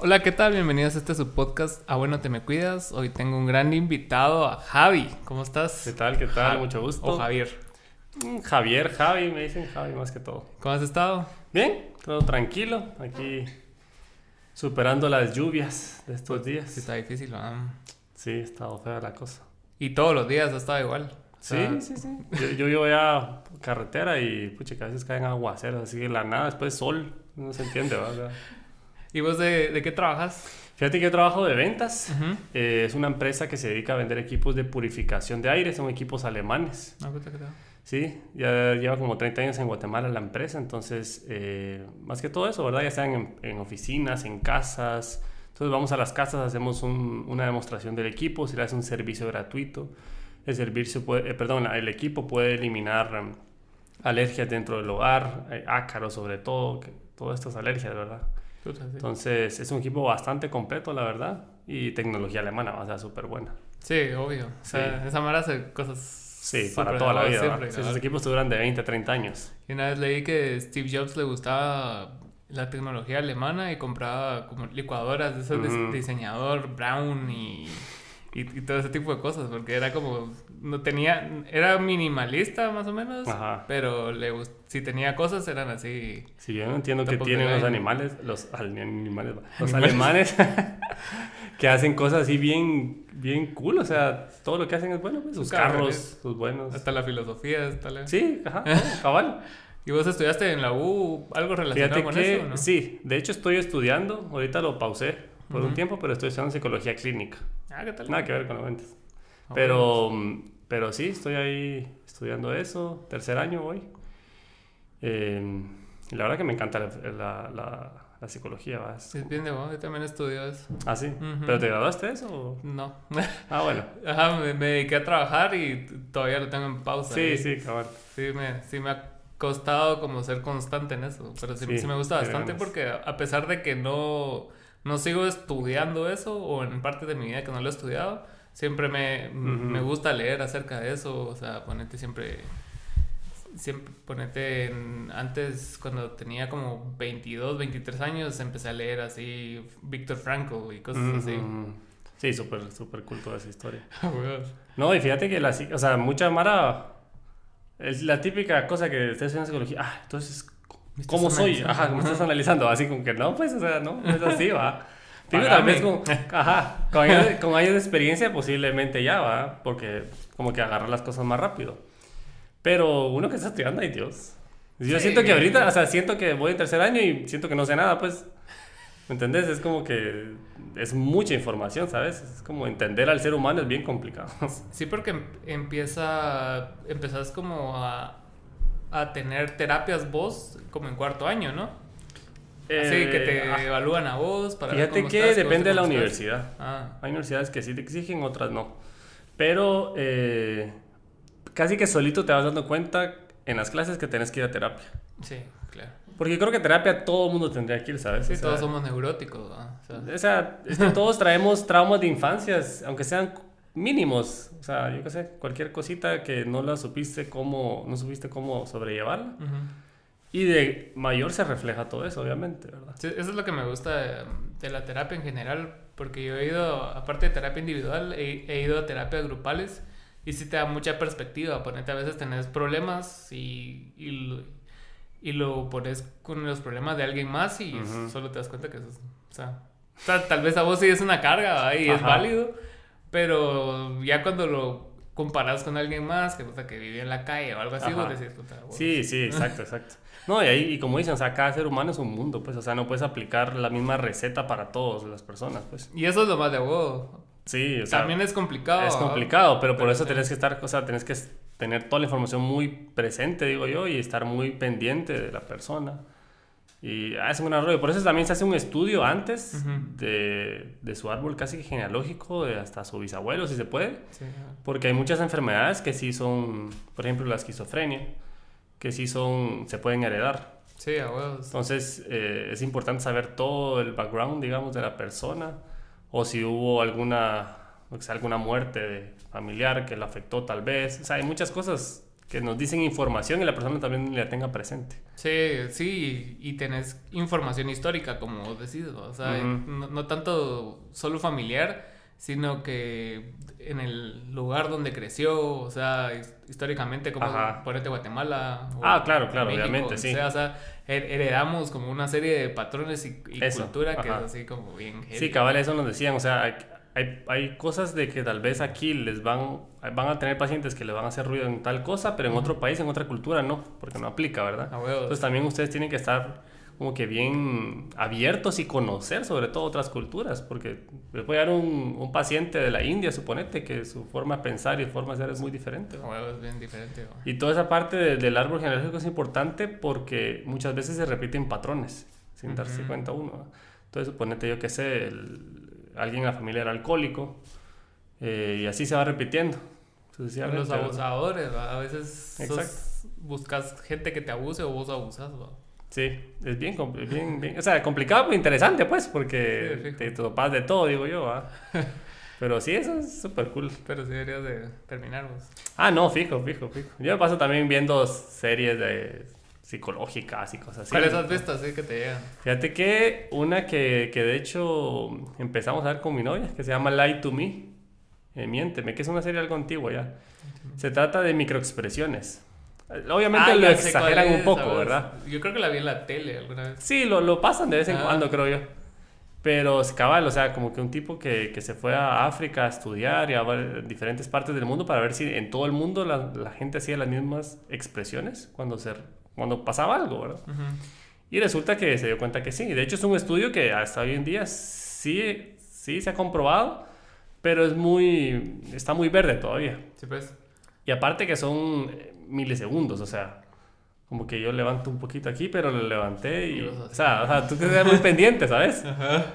Hola, ¿qué tal? Bienvenidos a este su podcast A Bueno Te Me Cuidas. Hoy tengo un gran invitado, a Javi. ¿Cómo estás? ¿Qué tal? ¿Qué tal? Mucho gusto. O Javier. Mm, Javier, Javi, me dicen Javi más que todo. ¿Cómo has estado? Bien, todo tranquilo. Aquí superando las lluvias de estos días. Sí, está difícil, ¿verdad? Sí, estado fea la cosa. Y todos los días ha estado igual. O Sí, sí, sí. Yo, yo vivo ya carretera y pucha, que a veces caen aguaceros, así de la nada, después sol. No se entiende, ¿verdad? ¿Y vos de, de qué trabajas? Fíjate que yo trabajo de ventas. Eh, es una empresa que se dedica a vender equipos de purificación de aire. Son equipos alemanes. No, puta, ¿qué tal? Sí, ya lleva como 30 años en Guatemala la empresa, entonces, eh, más que todo eso, ¿verdad? Ya sean en, en oficinas, en casas. Entonces vamos a las casas, hacemos un- una demostración del equipo, se le hace un servicio gratuito. El servicio puede, eh, perdón, el equipo puede eliminar em, alergias dentro del hogar, eh, ácaros sobre todo, que, todas estas alergias, ¿verdad? Entonces es un equipo bastante completo, la verdad, y tecnología alemana, o sea, súper buena. Sí, obvio. O sea, esa mara hace cosas. Sí, para toda la vida. Sí, esos equipos duran de 20 a 30 años. Y una vez leí que Steve Jobs le gustaba la tecnología alemana y compraba como licuadoras de Ujú. diseñador Brown y, y, y todo ese tipo de cosas, porque era como, no tenía, era minimalista más o menos, Ajá. pero le si tenía cosas eran así. Sí, yo no entiendo Tampoco tienen los animales, los al- animales, los Animales. alemanes que hacen cosas así bien, bien cool, o sea, todo lo que hacen es bueno, pues, sus carros, sus buenos. Hasta la filosofía, hasta la... Sí, ajá, cabal. ¿Y vos estudiaste en la U algo relacionado Fíjate con que eso, no? sí, de hecho estoy estudiando, ahorita lo pausé por un tiempo, pero estoy estudiando psicología clínica. Ah, ¿qué tal? Nada que ver con los ventas. Ah, Pero, mm, pero sí, estoy ahí estudiando eso, tercer año voy. Eh, y la verdad que me encanta la, la, la- la psicología, ¿va? Es- bien de vos, yo también estudio eso. Ah, sí. Ujú. ¿Pero te graduaste de eso? No. Ah, bueno. Ajá, me, me dediqué a trabajar y todavía lo tengo en pausa. Sí, sí, cabal. Sí me, sí me ha costado como ser constante en eso, pero sí, Sí, sí me gusta bastante porque a pesar de que no, no sigo estudiando eso o en parte de mi vida que no lo he estudiado, siempre me, me gusta leer acerca de eso, o sea, ponete siempre... Siempre ponete en- antes cuando tenía como 22, 23 años empecé a leer así Víctor Frankl y cosas así. Ujú. Sí, súper, súper cool toda esa historia. Ah. No, y fíjate que la, o sea, mucha mara, es la típica cosa que estés en psicología, ah, entonces, Me estás ¿cómo soy? Ajá, ¿cómo estás analizando? Así como que no, pues, o sea, no, no es así, va. Digo, tal vez con, ajá, con años, de- con años de experiencia posiblemente ya, va, porque como que agarrar las cosas más rápido. Pero uno que está estudiando, ay Dios. Yo Sí. siento que ahorita, o sea, siento que voy en tercer año y siento que no sé nada, pues, ¿me entendés? Es como que es mucha información, ¿sabes? Es como entender al ser humano es bien complicado. Sí, porque em- empieza, empezás como a, a tener terapias vos como en cuarto año, ¿no? Así que te Eh, ah, evalúan a vos para ver Fíjate cómo que estás, depende de la estás. universidad. Ah, Hay universidades que sí te exigen, otras no. Pero eh, casi que solito te vas dando cuenta en las clases que tenés que ir a terapia. sí, claro. Porque creo que terapia todo el mundo tendría que ir, ¿sabes? Sí, O sea, todos somos neuróticos, ¿no? O sea, es que todos traemos traumas de infancias, aunque sean mínimos. O sea, yo qué sé, cualquier cosita que no la supiste cómo, no supiste cómo sobrellevarla. ujú. Y de mayor se refleja todo eso, obviamente, ¿verdad? Sí, eso es lo que me gusta de, de la terapia en general, porque yo he ido, aparte de terapia individual, he, he ido a terapias grupales y sí te da mucha perspectiva. Ponete, a veces tenés problemas y, y, lo, y lo pones con los problemas de alguien más y Ujú. solo te das cuenta que eso es, o sea, o sea, tal vez a vos sí es una carga y es Ajá. válido, pero ya cuando lo comparas con alguien más que, puta, que vive en la calle o algo así, Ajá. vos decís, puta, vos- Sí, sí, exacto, exacto. No, y ahí, y como dicen, o sea, cada ser humano es un mundo, pues, o sea, no puedes aplicar la misma receta para todas las personas, pues. Y eso es lo más de vos. Sí, o sea, También es complicado. es ¿verdad? complicado, pero por Pero eso sí. tenés que estar, o sea, tenés que tener toda la información muy presente, digo yo, y estar muy pendiente de la persona. Y ah, es un rollo. Por eso también se hace un estudio antes de, de su árbol casi genealógico, de hasta su bisabuelo, si se puede. Sí. Porque hay muchas enfermedades que sí son, por ejemplo, la esquizofrenia, que sí son, se pueden heredar. Sí, a huevos. Entonces eh, es importante saber todo el background, digamos, de la persona, o si hubo alguna, o sea, alguna muerte de familiar que lo afectó tal vez. O sea, hay muchas cosas que nos dicen información y la persona también la tenga presente. Sí, sí, y tenés información histórica, como decís, o sea, no, tanto solo familiar, sino que en el lugar donde creció, o sea, históricamente, como ponete Guatemala. ah, claro, claro, obviamente, sí. O sea, heredamos como una serie de patrones y, cultura que es así como bien... Sí, cabal, eso nos decían, o sea, hay, hay, cosas de que tal vez aquí les van, van a tener pacientes que les van a hacer ruido en tal cosa, pero en otro país, en otra cultura no, porque no aplica, ¿verdad? Entonces también ustedes tienen que estar como que bien abiertos y conocer sobre todo otras culturas, porque les a dar un, un paciente de la India, suponete, que su forma de pensar y forma de ser es muy diferente. es bien diferente. Y toda esa parte del árbol genealógico es importante porque muchas veces se repiten patrones sin darse cuenta uno. Entonces, suponete yo que sé, el, alguien en la familia era alcohólico eh, y así se va repitiendo. Los abusadores, a veces buscas gente que te abuse o vos abusas. Sí, es bien, bien, bien, o sea, complicado pero interesante pues, porque te topas de todo, digo yo. Pero sí, eso es súper cool. Pero sí deberías de terminar Ah, no, fijo, fijo, fijo. Yo me paso también viendo series de psicológicas y cosas así. ¿Cuáles has visto así que te llegan? Fíjate que una que, que, de hecho empezamos a ver con mi novia, que se llama Lie to Me, eh, Miénteme, que es una serie algo antigua ya. Se trata de microexpresiones. Obviamente ah, lo exageran un poco, ¿verdad? Yo creo que la vi en la tele alguna vez. Sí, lo, lo pasan de vez en ah. cuando, creo yo. Pero cabal, o sea, como que un tipo que, que, se fue a África a estudiar y a diferentes partes del mundo para ver si en todo el mundo la, la gente hacía las mismas expresiones cuando se cuando pasaba algo, ¿verdad? Y resulta que se dio cuenta que sí. De hecho, es un estudio que hasta hoy en día sí, sí se ha comprobado, pero es muy, está muy verde todavía. Sí, pues. Y aparte que son milisegundos, o sea, como que yo levanto un poquito aquí, pero lo levanté y... O sea, o sea, tú te quedas muy pendiente, ¿sabes? Ajá.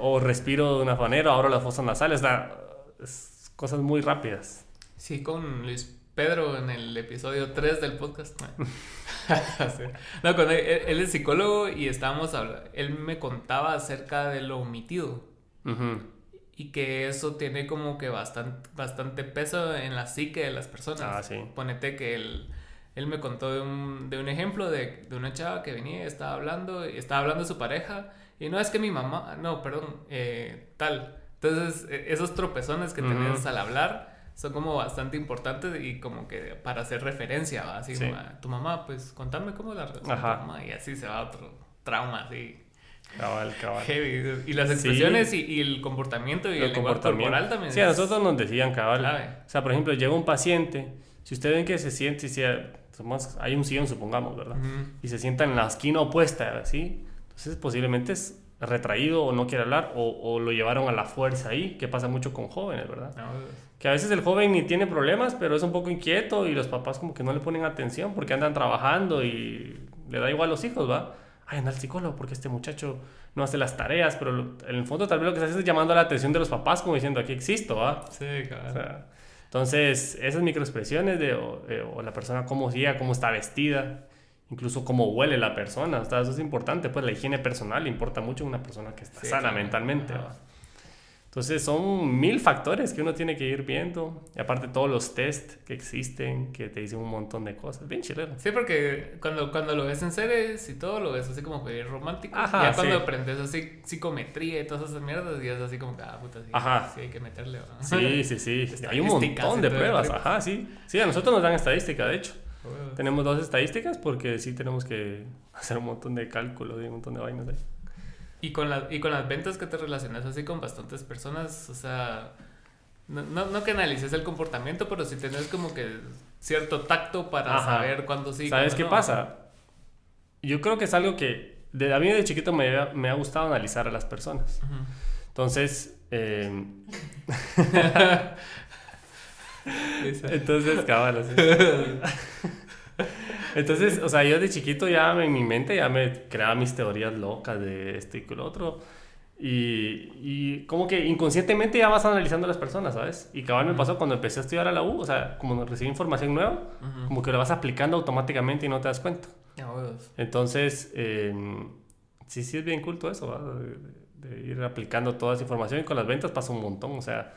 O, respiro de una manera, abro las fosas nasales, o sea, es cosas muy rápidas. Sí, con Luis Pedro en el episodio 3 del podcast. No, cuando él, es psicólogo y estábamos hablando, él me contaba acerca de lo omitido. Y que eso tiene como que bastante, bastante peso en la psique de las personas. Ah, sí. Ponete que él, él me contó de un, de un ejemplo de, de, una chava que venía y estaba hablando, y estaba hablando de su pareja. Y no es que mi mamá, no, perdón, eh, tal. Entonces, e, esos tropezones que tenés al hablar son como bastante importantes y como que para hacer referencia, ¿va? así tu mamá, pues contame cómo la relación tu mamá y así se va otro trauma así. Cabal, cabal. Y las expresiones y, el comportamiento y el, comportamiento corporal también. Sí, a nosotros nos decían cabal. O sea, por ejemplo, llega un paciente, si ustedes ven que se siente, si hay un sillón, supongamos, ¿verdad? Y se sienta en la esquina opuesta, ¿sí? Entonces posiblemente es retraído o no quiere hablar o, o, lo llevaron a la fuerza ahí, que pasa mucho con jóvenes, ¿verdad? que a veces el joven ni tiene problemas, pero es un poco inquieto y los papás como que no le ponen atención porque andan trabajando y le da igual a los hijos, ¿va? Ay, anda al psicólogo porque este muchacho no hace las tareas, pero en el fondo tal vez lo que se hace es llamando la atención de los papás como diciendo aquí existo, ¿va? Sí, claro. entonces, esas microexpresiones de o, la persona cómo llega, cómo está vestida, incluso cómo huele la persona, eso es importante, pues la higiene personal importa mucho en una persona que está sana mentalmente, ¿va? Entonces son mil factores que uno tiene que ir viendo. Y aparte todos los test que existen, que te dicen un montón de cosas. Bien chileno. Sí, porque cuando, cuando lo ves en series y todo, lo ves así como que romántico. Ajá, ya cuando aprendes así psicometría y todas esas mierdas, ya es así como que, ah, puta, sí, Ajá. sí hay que meterle. Sí, sí, sí. hay un montón de pruebas. Ajá, sí. Sí, a nosotros nos dan estadística, de hecho. Tenemos dos estadísticas porque sí tenemos que hacer un montón de cálculos y un montón de vainas ahí. Y con, la, y con las ventas que te relacionas así con bastantes personas, o sea, no, no, que analices el comportamiento, pero si tenés como que cierto tacto para saber cuándo sí. ¿Sabes qué pasa? Yo creo que es algo que de, a mí de chiquito me, me ha gustado analizar a las personas. Entonces, eh... entonces, cabal. Entonces, o sea, yo de chiquito ya en mi mente ya me creaba mis teorías locas de esto y lo otro. Y, y, como que inconscientemente ya vas analizando a las personas, ¿sabes? Y cabal me pasó cuando empecé a estudiar a la U, o sea, como recibí información nueva, como que lo vas aplicando automáticamente y no te das cuenta. Entonces, em, sí, sí es bien culto eso, ¿va? De, de, ir aplicando toda esa información y con las ventas pasa un montón, o sea,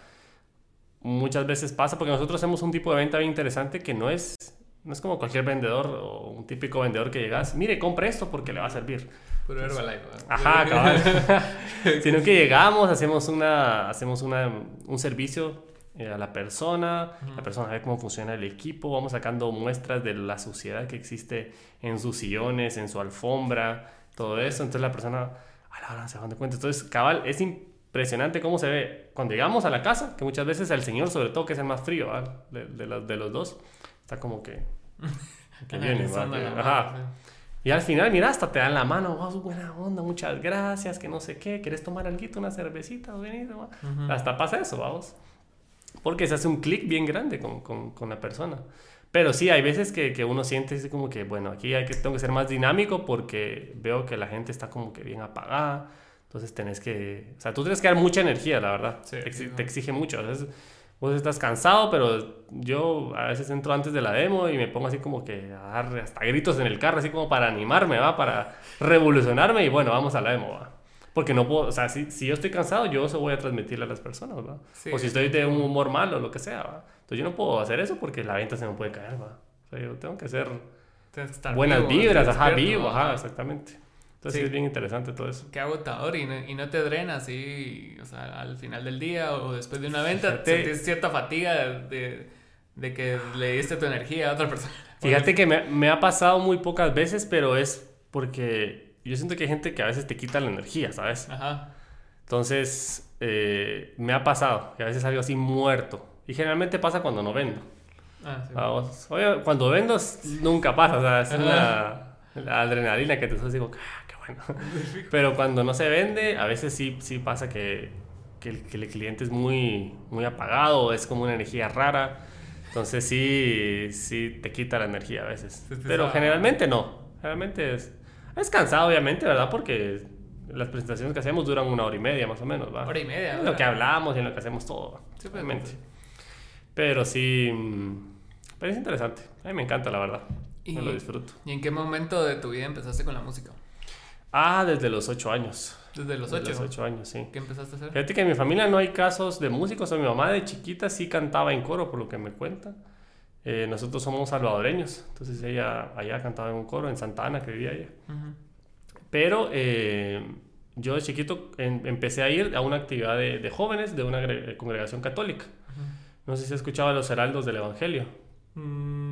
muchas veces pasa porque nosotros hacemos un tipo de venta bien interesante que no es no es como cualquier vendedor o un típico vendedor que llegas, mire, compre esto porque le va a servir. Puro Herbalife. Ajá, cabal. Sino que llegamos, hacemos, una, hacemos una, un servicio eh, a la persona, la persona ve cómo funciona el equipo, vamos sacando muestras de la suciedad que existe en sus sillones, en su alfombra, todo eso. Entonces la persona, a la hora se dan cuenta. Entonces, cabal, es impresionante cómo se ve cuando llegamos a la casa, que muchas veces el señor, sobre todo, que es el más frío de, de, los, de los dos, está como que... que viene, ajá. Y al final, mira, hasta te dan la mano, oh, buena onda, muchas gracias, que no sé qué, ¿quieres tomar algo, una cervecita? Venido, Hasta pasa eso, vamos. Porque se hace un clic bien grande con, con, con, la persona. Pero sí, hay veces que, que uno siente como que, bueno, aquí hay que, tengo que ser más dinámico porque veo que la gente está como que bien apagada. Entonces tenés que, o sea, tú tienes que dar mucha energía, la verdad. te, exige mucho. Vos estás cansado, pero yo a veces entro antes de la demo y me pongo así como que a dar hasta gritos en el carro, así como para animarme, ¿va? Para revolucionarme y bueno, vamos a la demo, ¿va? Porque no puedo, o sea, si, si yo estoy cansado, yo eso voy a transmitirle a las personas, ¿va? o si estoy de un humor malo, lo que sea, ¿va? Entonces yo no puedo hacer eso porque la venta se me puede caer, ¿va? O sea, yo tengo que hacer buenas vibras, ajá, vivo, ajá, exactamente. Entonces es bien interesante todo eso. Qué agotador y no, y no te drenas y, o sea, al final del día o después de una venta tienes cierta fatiga de, de, que le diste tu energía a otra persona. Fíjate que me, me ha pasado muy pocas veces, pero es porque yo siento que hay gente que a veces te quita la energía, ¿sabes? Ajá. Entonces, eh, me ha pasado que a veces salgo así muerto. Y generalmente pasa cuando no vendo. Ah, sí. Oye, cuando vendo nunca pasa, o sea, es una la adrenalina que te suena digo, ah, bueno. Pero cuando no se vende, a veces sí, sí pasa que, que, el, que el cliente es muy, muy apagado, es como una energía rara. Entonces sí, sí te quita la energía a veces. Pero generalmente no. Generalmente es, es cansado, obviamente, ¿verdad? Porque las presentaciones que hacemos duran una hora y media, más o menos, ¿va? Hora y media. En lo que hablamos y en lo que hacemos todo, sí, obviamente. Pero sí, mm, pero es interesante. A mí me encanta, la verdad. Y, me lo disfruto. ¿Y en qué momento de tu vida empezaste con la música? Ah, desde los ocho años. ¿Desde los ocho? Desde los ocho años, sí. ¿Qué empezaste a hacer? Fíjate que en mi familia no hay casos de músicos. O mi mamá de chiquita sí cantaba en coro, por lo que me cuenta. Eh, nosotros somos salvadoreños, entonces ella allá cantaba en un coro en Santa Ana, que vivía ella. Pero eh, yo de chiquito empecé a ir a una actividad de, jóvenes de una congregación católica. No sé si has escuchado a los heraldos del Evangelio. Mm,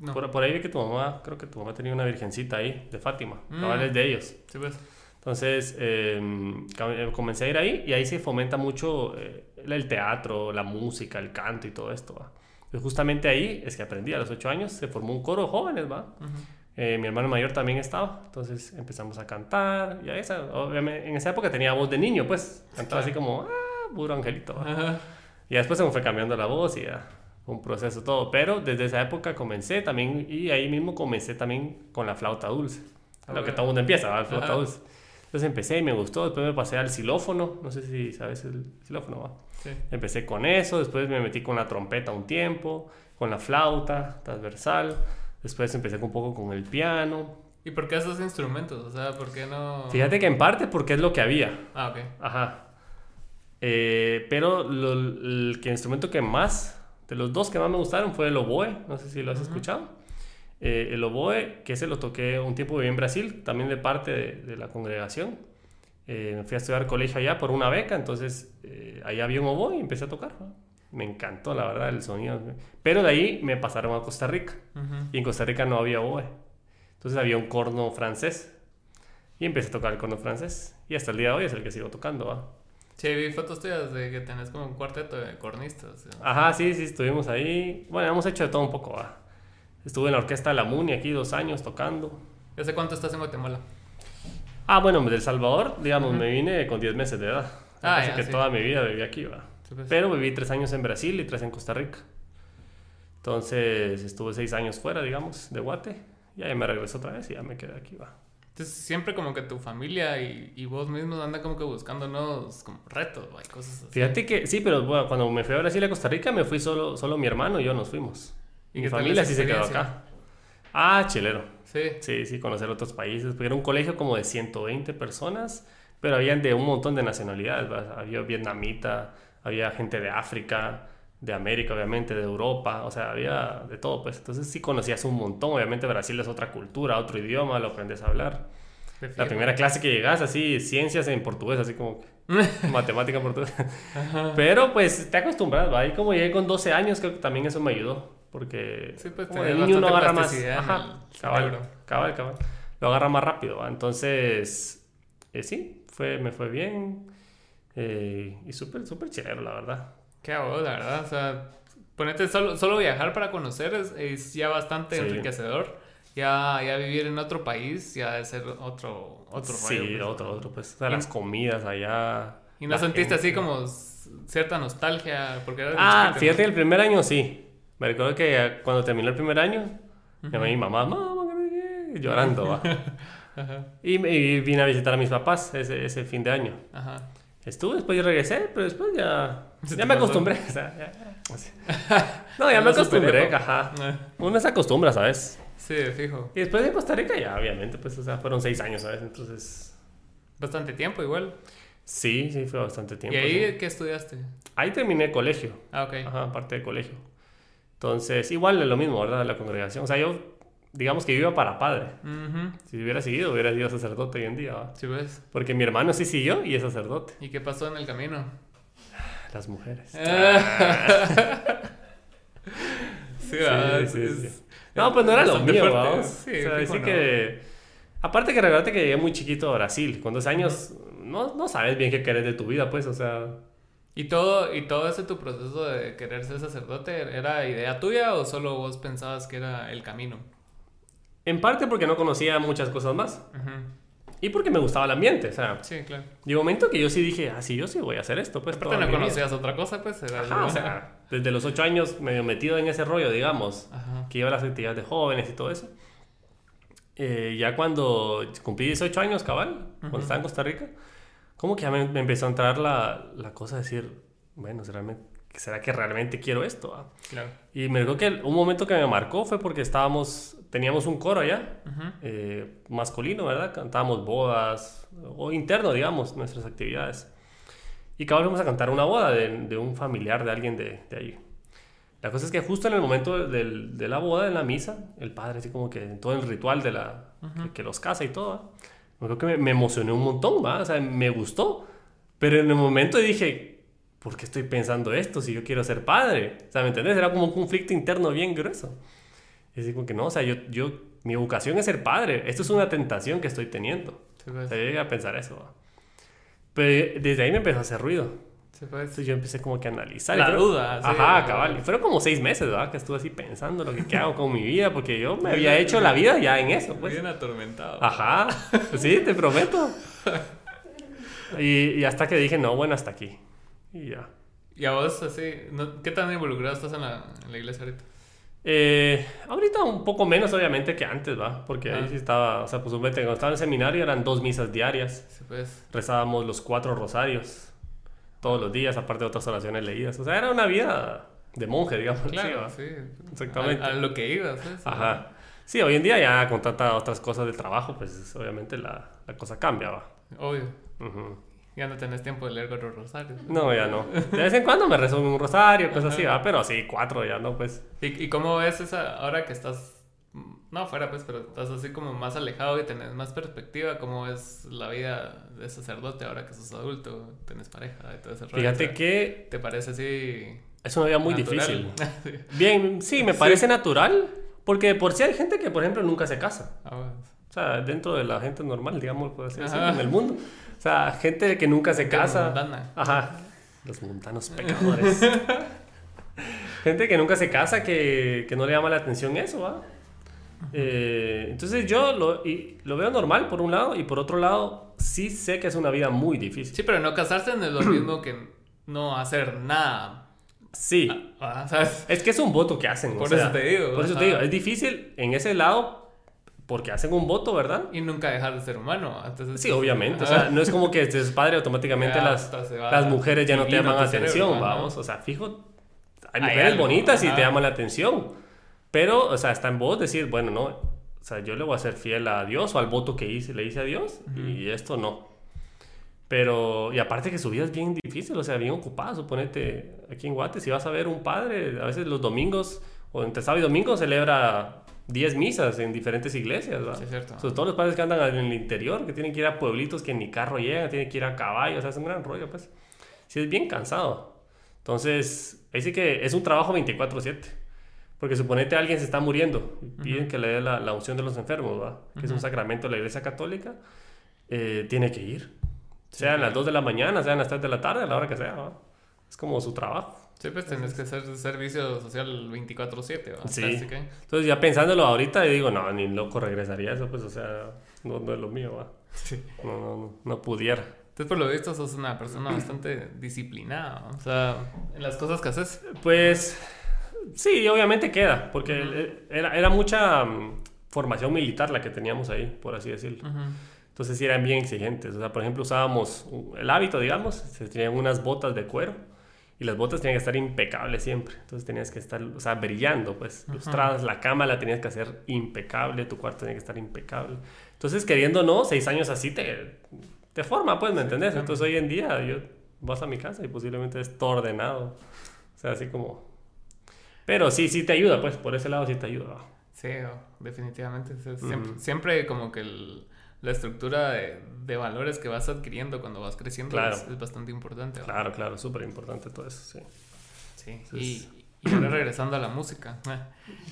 no. por, ahí vi que tu mamá, creo que tu mamá tenía una virgencita ahí, de Fátima, mm. cabales de ellos. Sí, pues. Entonces em, comencé a ir ahí y ahí se fomenta mucho eh, el teatro, la música, el canto y todo esto. Pues justamente ahí es que aprendí a los ocho años, se formó un coro de jóvenes, ¿va? Eh, mi hermano mayor también estaba, entonces empezamos a cantar. Y esa, obviamente, en esa época tenía voz de niño, pues cantaba así como, ah, puro angelito. Y después se me fue cambiando la voz y ya, un proceso todo. Pero desde esa época comencé también, y ahí mismo comencé también con la flauta dulce. lo que todo el mundo empieza, la flauta dulce. Entonces empecé y me gustó, después me pasé al xilófono, no sé si sabes el xilófono, ¿va? Empecé con eso, después me metí con la trompeta un tiempo, con la flauta transversal, después empecé un poco con el piano. ¿Y por qué esos instrumentos? O sea, ¿por qué no...? Fíjate que en parte porque es lo que había. Ah, ok. Ajá. Eh, pero el, instrumento que más, de los dos que más me gustaron fue el oboe, no sé si lo has escuchado. Eh, el oboe, que ese lo toqué un tiempo viví en Brasil, también de parte de la congregación. Eh, fui a estudiar colegio allá por una beca, entonces eh, allá había un oboe y empecé a tocar. Me encantó, la verdad, el sonido. Pero de ahí me pasaron a Costa Rica. Y en Costa Rica no había oboe. Entonces había un corno francés. Y empecé a tocar el corno francés. Y hasta el día de hoy es el que sigo tocando. ¿va? Sí, vi fotos tuyas de que tenés como un cuarteto de cornistas. Ajá, sí, sí, estuvimos ahí. Bueno, hemos hecho de todo un poco. ¿va? Estuve en la orquesta La Muni aquí dos años tocando. ¿Hace cuánto estás en Guatemala? Ah, bueno, de El Salvador, digamos, me vine con 10 meses de edad. Ah, Así que toda mi vida viví aquí, va. Pues. Pero viví 3 años en Brasil y 3 en Costa Rica. Entonces estuve 6 años fuera, digamos, de Guate. Y ahí me regresé otra vez y ya me quedé aquí, va. Entonces siempre como que tu familia y, y vos mismos andan como que buscando nuevos como retos, hay cosas así. Fíjate que sí, pero bueno, cuando me fui a Brasil y a Costa Rica me fui solo, solo mi hermano y yo nos fuimos. ¿Y mi familia sí se quedó acá. Ah, chilero. Sí. Sí, conocer otros países. Porque era un colegio como de 120 personas, pero habían de un montón de nacionalidades. Había vietnamita, había gente de África, de América, obviamente, de Europa, o sea, había de todo, pues. Entonces sí conocías un montón, obviamente Brasil es otra cultura, otro idioma, lo aprendes a hablar. La primera clase que llegas, así, ciencias en portugués, así como matemática en portugués. Pero pues te acostumbras, ¿va? Y como llegué con 12 años, creo que también eso me ayudó. Porque sí, pues, como el niño uno agarra más. Ajá, cabal, cabal, cabal. Lo agarra más rápido, ¿va? Entonces, eh, sí, fue, me fue bien. Eh, y súper, súper chévere, la verdad. Qué hago, la verdad. O sea, ponete solo, solo viajar para conocer es, ya bastante enriquecedor ya, ya vivir en otro país ya debe ser otro, otro Sí, pues, otro, otro, pues. O sea, las comidas allá. ¿Y no sentiste así como cierta nostalgia? Porque ah, fíjate, el primer año sí. Me recuerdo que cuando terminó el primer año, llamé a mi mamá, mamá, llorando, va. Y, y, vine a visitar a mis papás ese, ese fin de año. Ajá. Estuve, después yo regresé, pero después ya, ya me acostumbré. O sea, ya, no, ya me acostumbré, ajá. Uno se acostumbra, ¿sabes? Sí, fijo. Y después de Costa Rica ya, obviamente, pues, o sea, fueron seis años, ¿sabes? Entonces... Bastante tiempo igual. Sí, sí, fue bastante tiempo. ¿Y ahí qué estudiaste? Ahí terminé colegio. Ah, ok. Ajá, parte de colegio. Entonces, igual es lo mismo, ¿verdad? La congregación. O sea, yo, digamos que iba para padre. Si hubiera seguido, hubiera sido sacerdote hoy en día, ¿va? Sí, ves. Porque mi hermano sí siguió y es sacerdote. ¿Y qué pasó en el camino? Las mujeres. sí, sí, sí, sí. No, pues no era lo mío, vamos. Sí, o sea, que... Aparte que recuerda que llegué muy chiquito a Brasil. Con dos años no, no sabes bien qué querés de tu vida, pues, o sea... ¿Y todo, ¿Y todo ese tu proceso de querer ser sacerdote era idea tuya o solo vos pensabas que era el camino? En parte porque no conocía muchas cosas más. Y porque me gustaba el ambiente, o sea... Sí, claro. Un momento que yo sí dije, ah, sí, yo sí voy a hacer esto, pues... Aparte no conocías otra cosa, pues... Era Ajá, o sea, desde los ocho años medio metido en ese rollo, digamos, que iba a las actividades de jóvenes y todo eso. Eh, ya cuando cumplí 18 años, cabal, cuando estaba en Costa Rica, como que ya me, empezó a entrar la, la, cosa de decir, bueno, ¿será que realmente quiero esto? Ah? Claro. Y me recuerdo que un momento que me marcó fue porque estábamos, teníamos un coro allá, eh, masculino, ¿verdad? Cantábamos bodas, o interno, digamos, nuestras actividades. Y cabal fuimos a cantar una boda de, de un familiar de alguien de, de ahí. La cosa es que justo en el momento del, de la boda, en la misa, el padre, así como que todo el ritual de la, que, los casa y todo, creo que me, me, emocioné un montón, ¿va? O sea, me gustó. Pero en el momento dije, ¿por qué estoy pensando esto si yo quiero ser padre? O sea, ¿me entendés? Era como un conflicto interno bien grueso. Y así como que no, o sea, yo, yo, mi vocación es ser padre. Esto es una tentación que estoy teniendo. Sí, pues. O sea, yo llegué a pensar eso, ¿va? Pero desde ahí me empezó a hacer ruido. Entonces yo empecé como que a analizar. La duda. Ajá, cabal. Fueron como seis meses, ¿verdad? Que estuve así pensando lo que qué hago con mi vida, porque yo me había hecho la vida ya en eso, pues. Bien atormentado. Ajá. Sí, te prometo. Y, y, hasta que dije, no, bueno, hasta aquí. Y ya. ¿Y a vos, así, qué tan involucrado estás en la, en la iglesia ahorita? Eh, ahorita un poco menos, obviamente, que antes, ¿va? Porque ahí ah. sí estaba, o sea, pues cuando estaba en el seminario eran dos misas diarias. Sí, pues. Rezábamos los cuatro rosarios todos los días, aparte de otras oraciones leídas. O sea, era una vida de monje, digamos. Claro, sí. Exactamente. A, lo que ibas. ¿sí? Ajá. Sí, hoy en día ya con tantas otras cosas de trabajo, pues obviamente la, la cosa cambia, ¿va? Obvio. Ya no tenés tiempo de leer cuatro rosarios. No, ya no. De vez en cuando me rezo un rosario, cosas así, ¿va? Pero sí, cuatro ya no, pues. ¿Y, ¿Y, cómo ves esa, ahora que estás, no afuera pues, pero estás así como más alejado y tenés más perspectiva, cómo es la vida de sacerdote ahora que sos adulto, tenés pareja y todo ese rollo? Fíjate que... ¿Te parece así? Es una vida muy difícil. Bien, sí, me parece natural, porque por si hay gente que, por ejemplo, nunca se casa. Ah, o sea, dentro de la gente normal, digamos, puede ser así, en el mundo. O sea, gente que nunca se casa. Ajá. Los montanos pecadores. gente que nunca se casa, que, que, no le llama la atención eso, ¿va? Eh, entonces yo lo, y, lo veo normal por un lado y por otro lado sí sé que es una vida muy difícil. Sí, pero no casarse no es lo mismo que no hacer nada. Sí. Ah, ah, es que es un voto que hacen. Por eso te digo. Por eso te digo, es difícil en ese lado porque hacen un voto, ¿verdad? Y nunca dejar de ser humano. Entonces, sí, obviamente. O sea, no es como que estés padre automáticamente las, las mujeres ya no te llaman atención, vamos. O sea, fijo, hay mujeres bonitas y te llaman la atención. Pero, o sea, está en vos decir, bueno, no, o sea, yo le voy a ser fiel a Dios o al voto que hice, le hice a Dios y esto no. Pero, y aparte que su vida es bien difícil, o sea, bien ocupada, suponete, aquí en Guate, si vas a ver un padre, a veces los domingos, o entre sábado y domingo, celebra 10 misas en diferentes iglesias. Sí, es cierto. Sobre todo los padres que andan en el interior, que tienen que ir a pueblitos que ni carro llega, tienen que ir a caballo, o sea, es un gran rollo, pues. Sí, es bien cansado. Entonces, ahí sí que es un trabajo 24-7. Porque suponete alguien se está muriendo y piden que le dé la, la, unción de los enfermos. Que es un sacramento de la iglesia católica, eh, tiene que ir. Sean las 2 de la mañana, sean las 3 de la tarde, a la hora que sea. Es como su trabajo. Sí, pues tenés que hacer servicio social 24-7, ¿verdad? Sí. Entonces ya pensándolo ahorita, digo, no, ni loco regresaría eso, pues, o sea, no, no es lo mío, ¿verdad? Sí. No, no, no, no pudiera. Entonces, por lo visto, sos una persona bastante disciplinada, o sea, en las cosas que haces. Pues, sí, obviamente queda, porque uh -huh. era, era, mucha um, formación militar la que teníamos ahí, por así decirlo. Uh -huh. Entonces, sí eran bien exigentes. O sea, por ejemplo, usábamos el hábito, digamos, se tenían unas botas de cuero y las botas tenían que estar impecables siempre. Entonces tenías que estar, o sea, brillando, pues, lustradas. La cama la tenías que hacer impecable, tu cuarto tenía que estar impecable. Entonces, queriendo o no, seis años así te, te forma, pues, ¿me entendés? Entonces, hoy en día, yo vas a mi casa y posiblemente es todo ordenado. O sea, así como... Pero sí, sí te ayuda, pues, por ese lado sí te ayuda. Sí, definitivamente. Siempre, mm. siempre como que el la estructura de, de, valores que vas adquiriendo cuando vas creciendo claro. es, es, bastante importante. ¿verdad? Claro, claro, súper importante todo eso, sí. Sí, Entonces... y, y, ahora regresando a la música,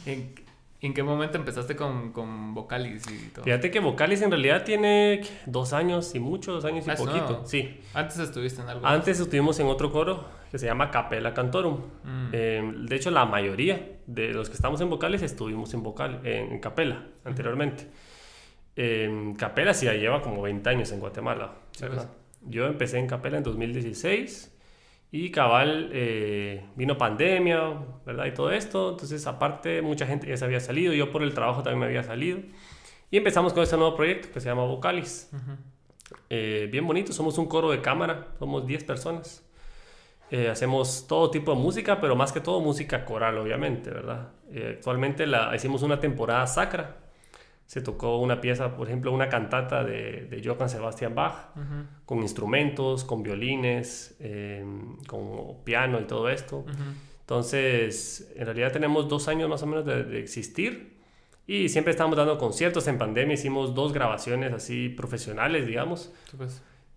¿en, ¿en, qué momento empezaste con, con Vocalis y todo? Fíjate que Vocalis en realidad tiene dos años y mucho, dos años y ah, poquito, no. sí. Antes estuviste en algo Antes estuvimos en otro coro que se llama Capella Cantorum. Mm. Eh, de hecho, la mayoría de los que estamos en Vocalis estuvimos en, vocal, en Capella anteriormente. Eh, Capela sí ya lleva como 20 años en Guatemala. Sí, pues. Yo empecé en Capela en 2016 y cabal eh, vino pandemia, ¿verdad? Y todo esto. Entonces, aparte, mucha gente ya se había salido. Yo por el trabajo también me había salido. Y empezamos con este nuevo proyecto que se llama Vocalis. Uh -huh. eh, bien bonito, somos un coro de cámara, somos 10 personas. Eh, hacemos todo tipo de música, pero más que todo música coral, obviamente, ¿verdad? Actualmente la, hicimos una temporada sacra se tocó una pieza, por ejemplo, una cantata de, de Johann Sebastian Bach, uh -huh. con instrumentos, con violines, eh, con piano y todo esto. Uh -huh. Entonces, en realidad tenemos dos años más o menos de, de, existir y siempre estamos dando conciertos. En pandemia hicimos dos grabaciones así profesionales, digamos,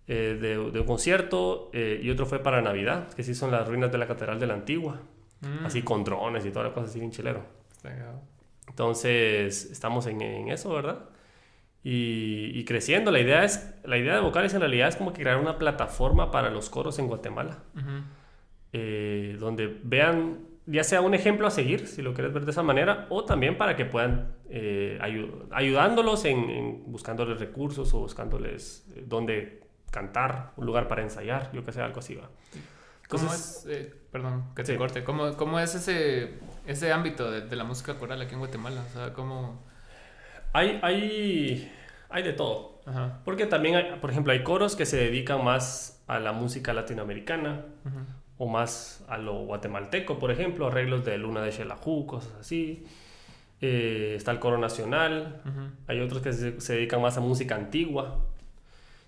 eh, de, de, un concierto eh, y otro fue para Navidad, que se hizo en las ruinas de la Catedral de la Antigua, Mm. así con drones y toda la cosa así bien chilero. Está. Entonces, estamos en, en eso, ¿verdad? Y, y, creciendo. La idea, es, la idea de Vocales en realidad es como que crear una plataforma para los coros en Guatemala. Uh -huh. eh, donde vean, ya sea un ejemplo a seguir, si lo quieres ver de esa manera, o también para que puedan, eh, ayud ayudándolos en, en, buscándoles recursos o buscándoles eh, dónde cantar, un lugar para ensayar, yo que sé, algo así va. ¿Cómo es, eh, perdón, que te sí. corte, ¿cómo, cómo es ese, ese ámbito de, de, la música coral aquí en Guatemala? O sea, ¿cómo...? Hay, hay, hay de todo. Ajá. Porque también, hay, por ejemplo, hay coros que se dedican más a la música latinoamericana uh -huh. o más a lo guatemalteco, por ejemplo, arreglos de Luna de Xelajú, cosas así. Eh, está el coro nacional. Uh -huh. Hay otros que se, se, dedican más a música antigua.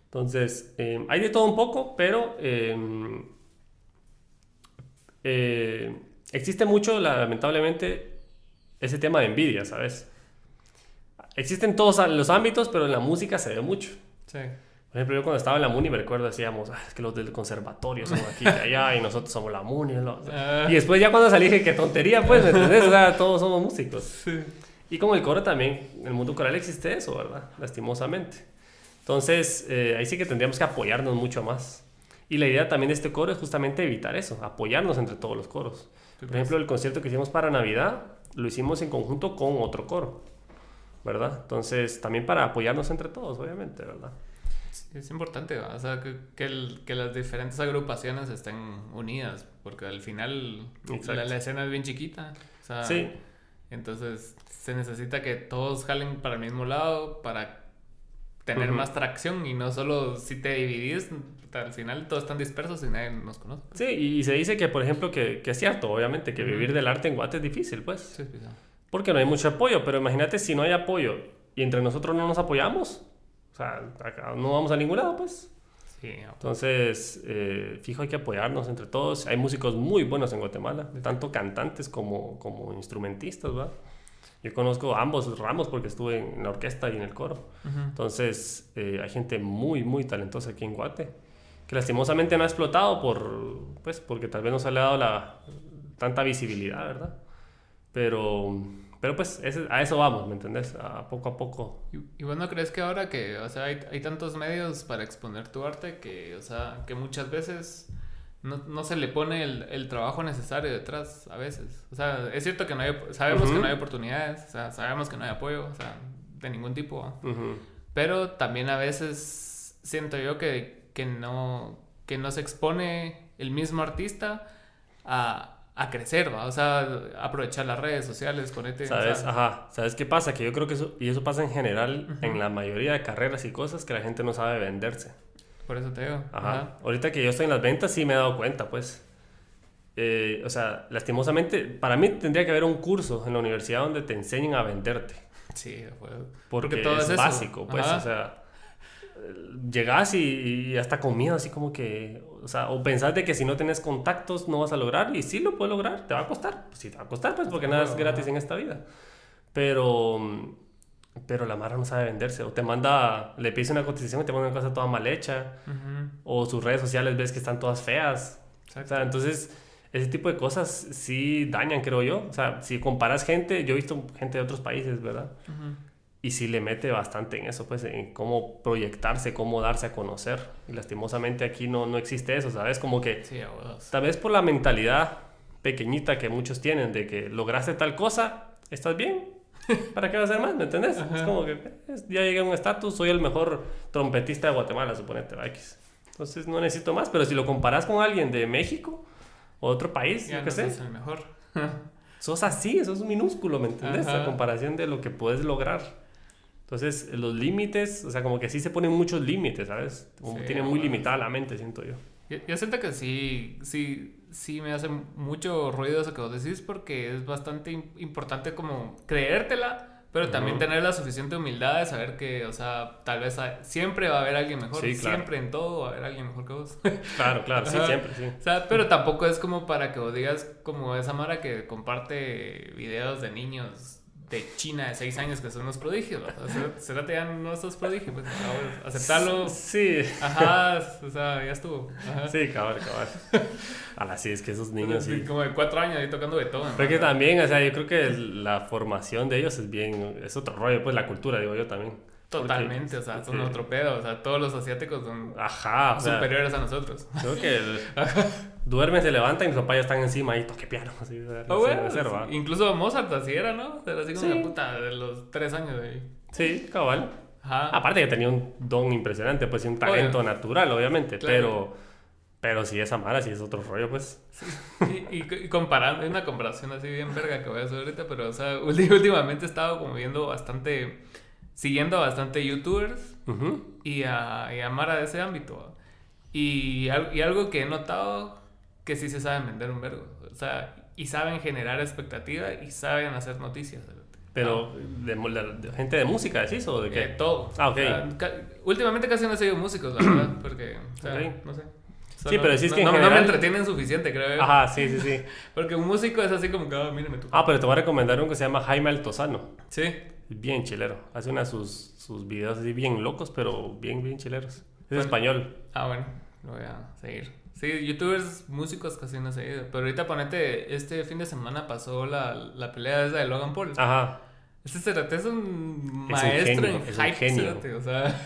Entonces, eh, hay de todo un poco, pero... Eh, eh, existe mucho, lamentablemente, ese tema de envidia, ¿sabes? Existen todos los ámbitos, pero en la música se ve mucho. Sí. Por ejemplo, yo cuando estaba en la MUNI me recuerdo decíamos, ah, es que los del conservatorio son aquí y allá y nosotros somos la MUNI. ¿no? Uh. Y después ya cuando salí dije, qué tontería, pues, ¿me entendés? O sea, todos somos músicos. Sí. Y con el coro también, en el mundo coral existe eso, ¿verdad? Lastimosamente. Entonces, eh, ahí sí que tendríamos que apoyarnos mucho más. Y la idea también de este coro es justamente evitar eso, apoyarnos entre todos los coros. Por ejemplo, el concierto que hicimos para Navidad lo hicimos en conjunto con otro coro, ¿verdad? Entonces, también para apoyarnos entre todos, obviamente, ¿verdad? Es importante, o sea, que, que, el, que, las diferentes agrupaciones estén unidas, porque al final la, la, escena es bien chiquita. O sea, sí. Entonces, se necesita que todos jalen para el mismo lado, para tener uh -huh. más tracción y no solo si te dividís, al final todos están dispersos y nadie nos conoce. Sí, y se dice que, por ejemplo, que, que es cierto, obviamente, que uh -huh. vivir del arte en Guate es difícil, pues. Sí, sí, sí. Porque no hay mucho apoyo, pero imagínate si no hay apoyo y entre nosotros no nos apoyamos, o sea, no vamos a ningún lado, pues. Sí, Entonces, eh, fijo, hay que apoyarnos entre todos. Hay músicos muy buenos en Guatemala, tanto cantantes como, como instrumentistas, ¿va? Yo conozco ambos ramos porque estuve en la orquesta y en el coro. ujú. Entonces, eh, hay gente muy, muy talentosa aquí en Guate, que lastimosamente no ha explotado por, pues, porque tal vez no se le ha dado la, tanta visibilidad, ¿verdad? Pero, pero pues, ese- a eso vamos, ¿me entendés? A poco a poco. Y, y vos no crees que ahora que, o sea, hay, hay tantos medios para exponer tu arte que, o sea, que muchas veces no, no se le pone el, el trabajo necesario detrás a veces. O sea, es cierto que no hay, sabemos que no hay oportunidades, o sea, sabemos que no hay apoyo, o sea, de ningún tipo. Pero también a veces siento yo que, que, no, que no se expone el mismo artista a, a crecer, ¿va? O sea, aprovechar las redes sociales, ponete... o ¿Sabes? sea, Ajá. ¿Sabes qué pasa? Que yo creo que eso, y eso pasa en general en la mayoría de carreras y cosas, que la gente no sabe venderse. Por eso te digo. Ajá. Ajá. Ahorita que yo estoy en las ventas sí me he dado cuenta, pues. Eh, o sea, lastimosamente, para mí tendría que haber un curso en la universidad donde te enseñen a venderte. Sí, fue- Porque, todo es, es eso. básico, pues. Ajá. O sea, llegas y, y hasta con miedo, así como que. O sea, o pensás de que si no tenés contactos no vas a lograr, y sí lo puedes lograr, te va a costar. Pues sí, te va a costar, pues, porque nada es gratis en esta vida. Pero. Pero la Mara no sabe venderse. O te manda, le pides una cotización y te manda una cosa toda mal hecha. O sus redes sociales ves que están todas feas. O sea, entonces, ese tipo de cosas sí dañan, creo yo. O sea, si comparas gente, yo he visto gente de otros países, ¿verdad? Y sí le mete bastante en eso, pues, en cómo proyectarse, cómo darse a conocer. Y lastimosamente aquí no, no existe eso, ¿sabes? Como que Sí, tal vez por la mentalidad pequeñita que muchos tienen de que lograste tal cosa, estás bien. ¿Para qué vas a hacer más? ¿Me entendés? Es Ajá. como que ya llegué a un estatus, soy el mejor trompetista de Guatemala, suponete, va, X. Entonces no necesito más, pero si lo comparas con alguien de México o otro país, Ya yo qué no sé, sos el mejor. sos así, sos minúsculo, ¿me entendés? Ajá. A comparación de lo que puedes lograr. Entonces, los límites, o sea, como que sí se ponen muchos límites, ¿sabes? Como Sí, tiene muy limitada la mente, siento yo. Yo, yo siento que sí, sí, sí me hace mucho ruido eso que vos decís porque es bastante im- importante como creértela, pero también tener la suficiente humildad de saber que, o sea, tal vez siempre va a haber alguien mejor, Sí, claro. siempre en todo va a haber alguien mejor que vos. Claro, claro, sí, siempre, sí. O sea, pero tampoco es como para que vos digas como esa Mara que comparte videos de niños de China de 6 años que son unos prodigios. O sea, será que ya no sos prodigio, pues aceptarlo. Sí, Ajá, o sea, ya estuvo. Ajá. sí, cabal, cabal. Ahora sí, es que esos niños sí. Como de 4 años ahí tocando de todo. Pero que también, o sea, yo creo que la formación de ellos es bien, es otro rollo, pues la cultura, digo yo también. Totalmente, o sea, son otro pedo. O sea, todos los asiáticos son Ajá, o sea, superiores a nosotros. creo que el- duermen, se levantan y mis papás ya están encima ahí, toque piano, así, o sea, no sé, bueno, incluso Mozart así era, ¿no? Era así como Sí. la puta de los 3 años de ahí. Sí, cabal. Ajá. Aparte que tenía un don impresionante, pues y un talento natural, obviamente, Claro. pero pero si esa Mara, si es otro rollo, pues. Y, y, y comparando, hay una comparación así bien verga que voy a hacer ahorita, pero o sea, últimamente he estado como viendo bastante, siguiendo a bastante youtubers ujú. y a, y a Mara de ese ámbito. Y, y algo que he notado que sí se saben vender un vergo. O sea, y saben generar expectativa y saben hacer noticias. Pero, de, mu- de- de gente de música, ¿decís? ¿O de Eh, qué? todo. Ah, ok. O sea, ca- últimamente casi no he seguido músicos, la verdad, porque, o sea, Ok. no sé. Sí, pero decís no, que en no, no me general- entretienen suficiente, creo yo. Ajá, sí, sí, sí. Porque un músico es así como que, ah, mírame tú. Ah, pero te voy a recomendar uno que se llama Jaime Altozano. Sí. Bien chilero. Hace una de sus, sus videos así bien locos, pero bien, bien chileros. Es Bueno. español. Ah, bueno, lo voy a seguir. Sí, youtubers, músicos casi no he seguido. Pero ahorita ponete, este fin de semana pasó la, la pelea esa de Logan Paul. Ajá. Este cerote es un Es un maestro genio, en es un hype, genio. o sea...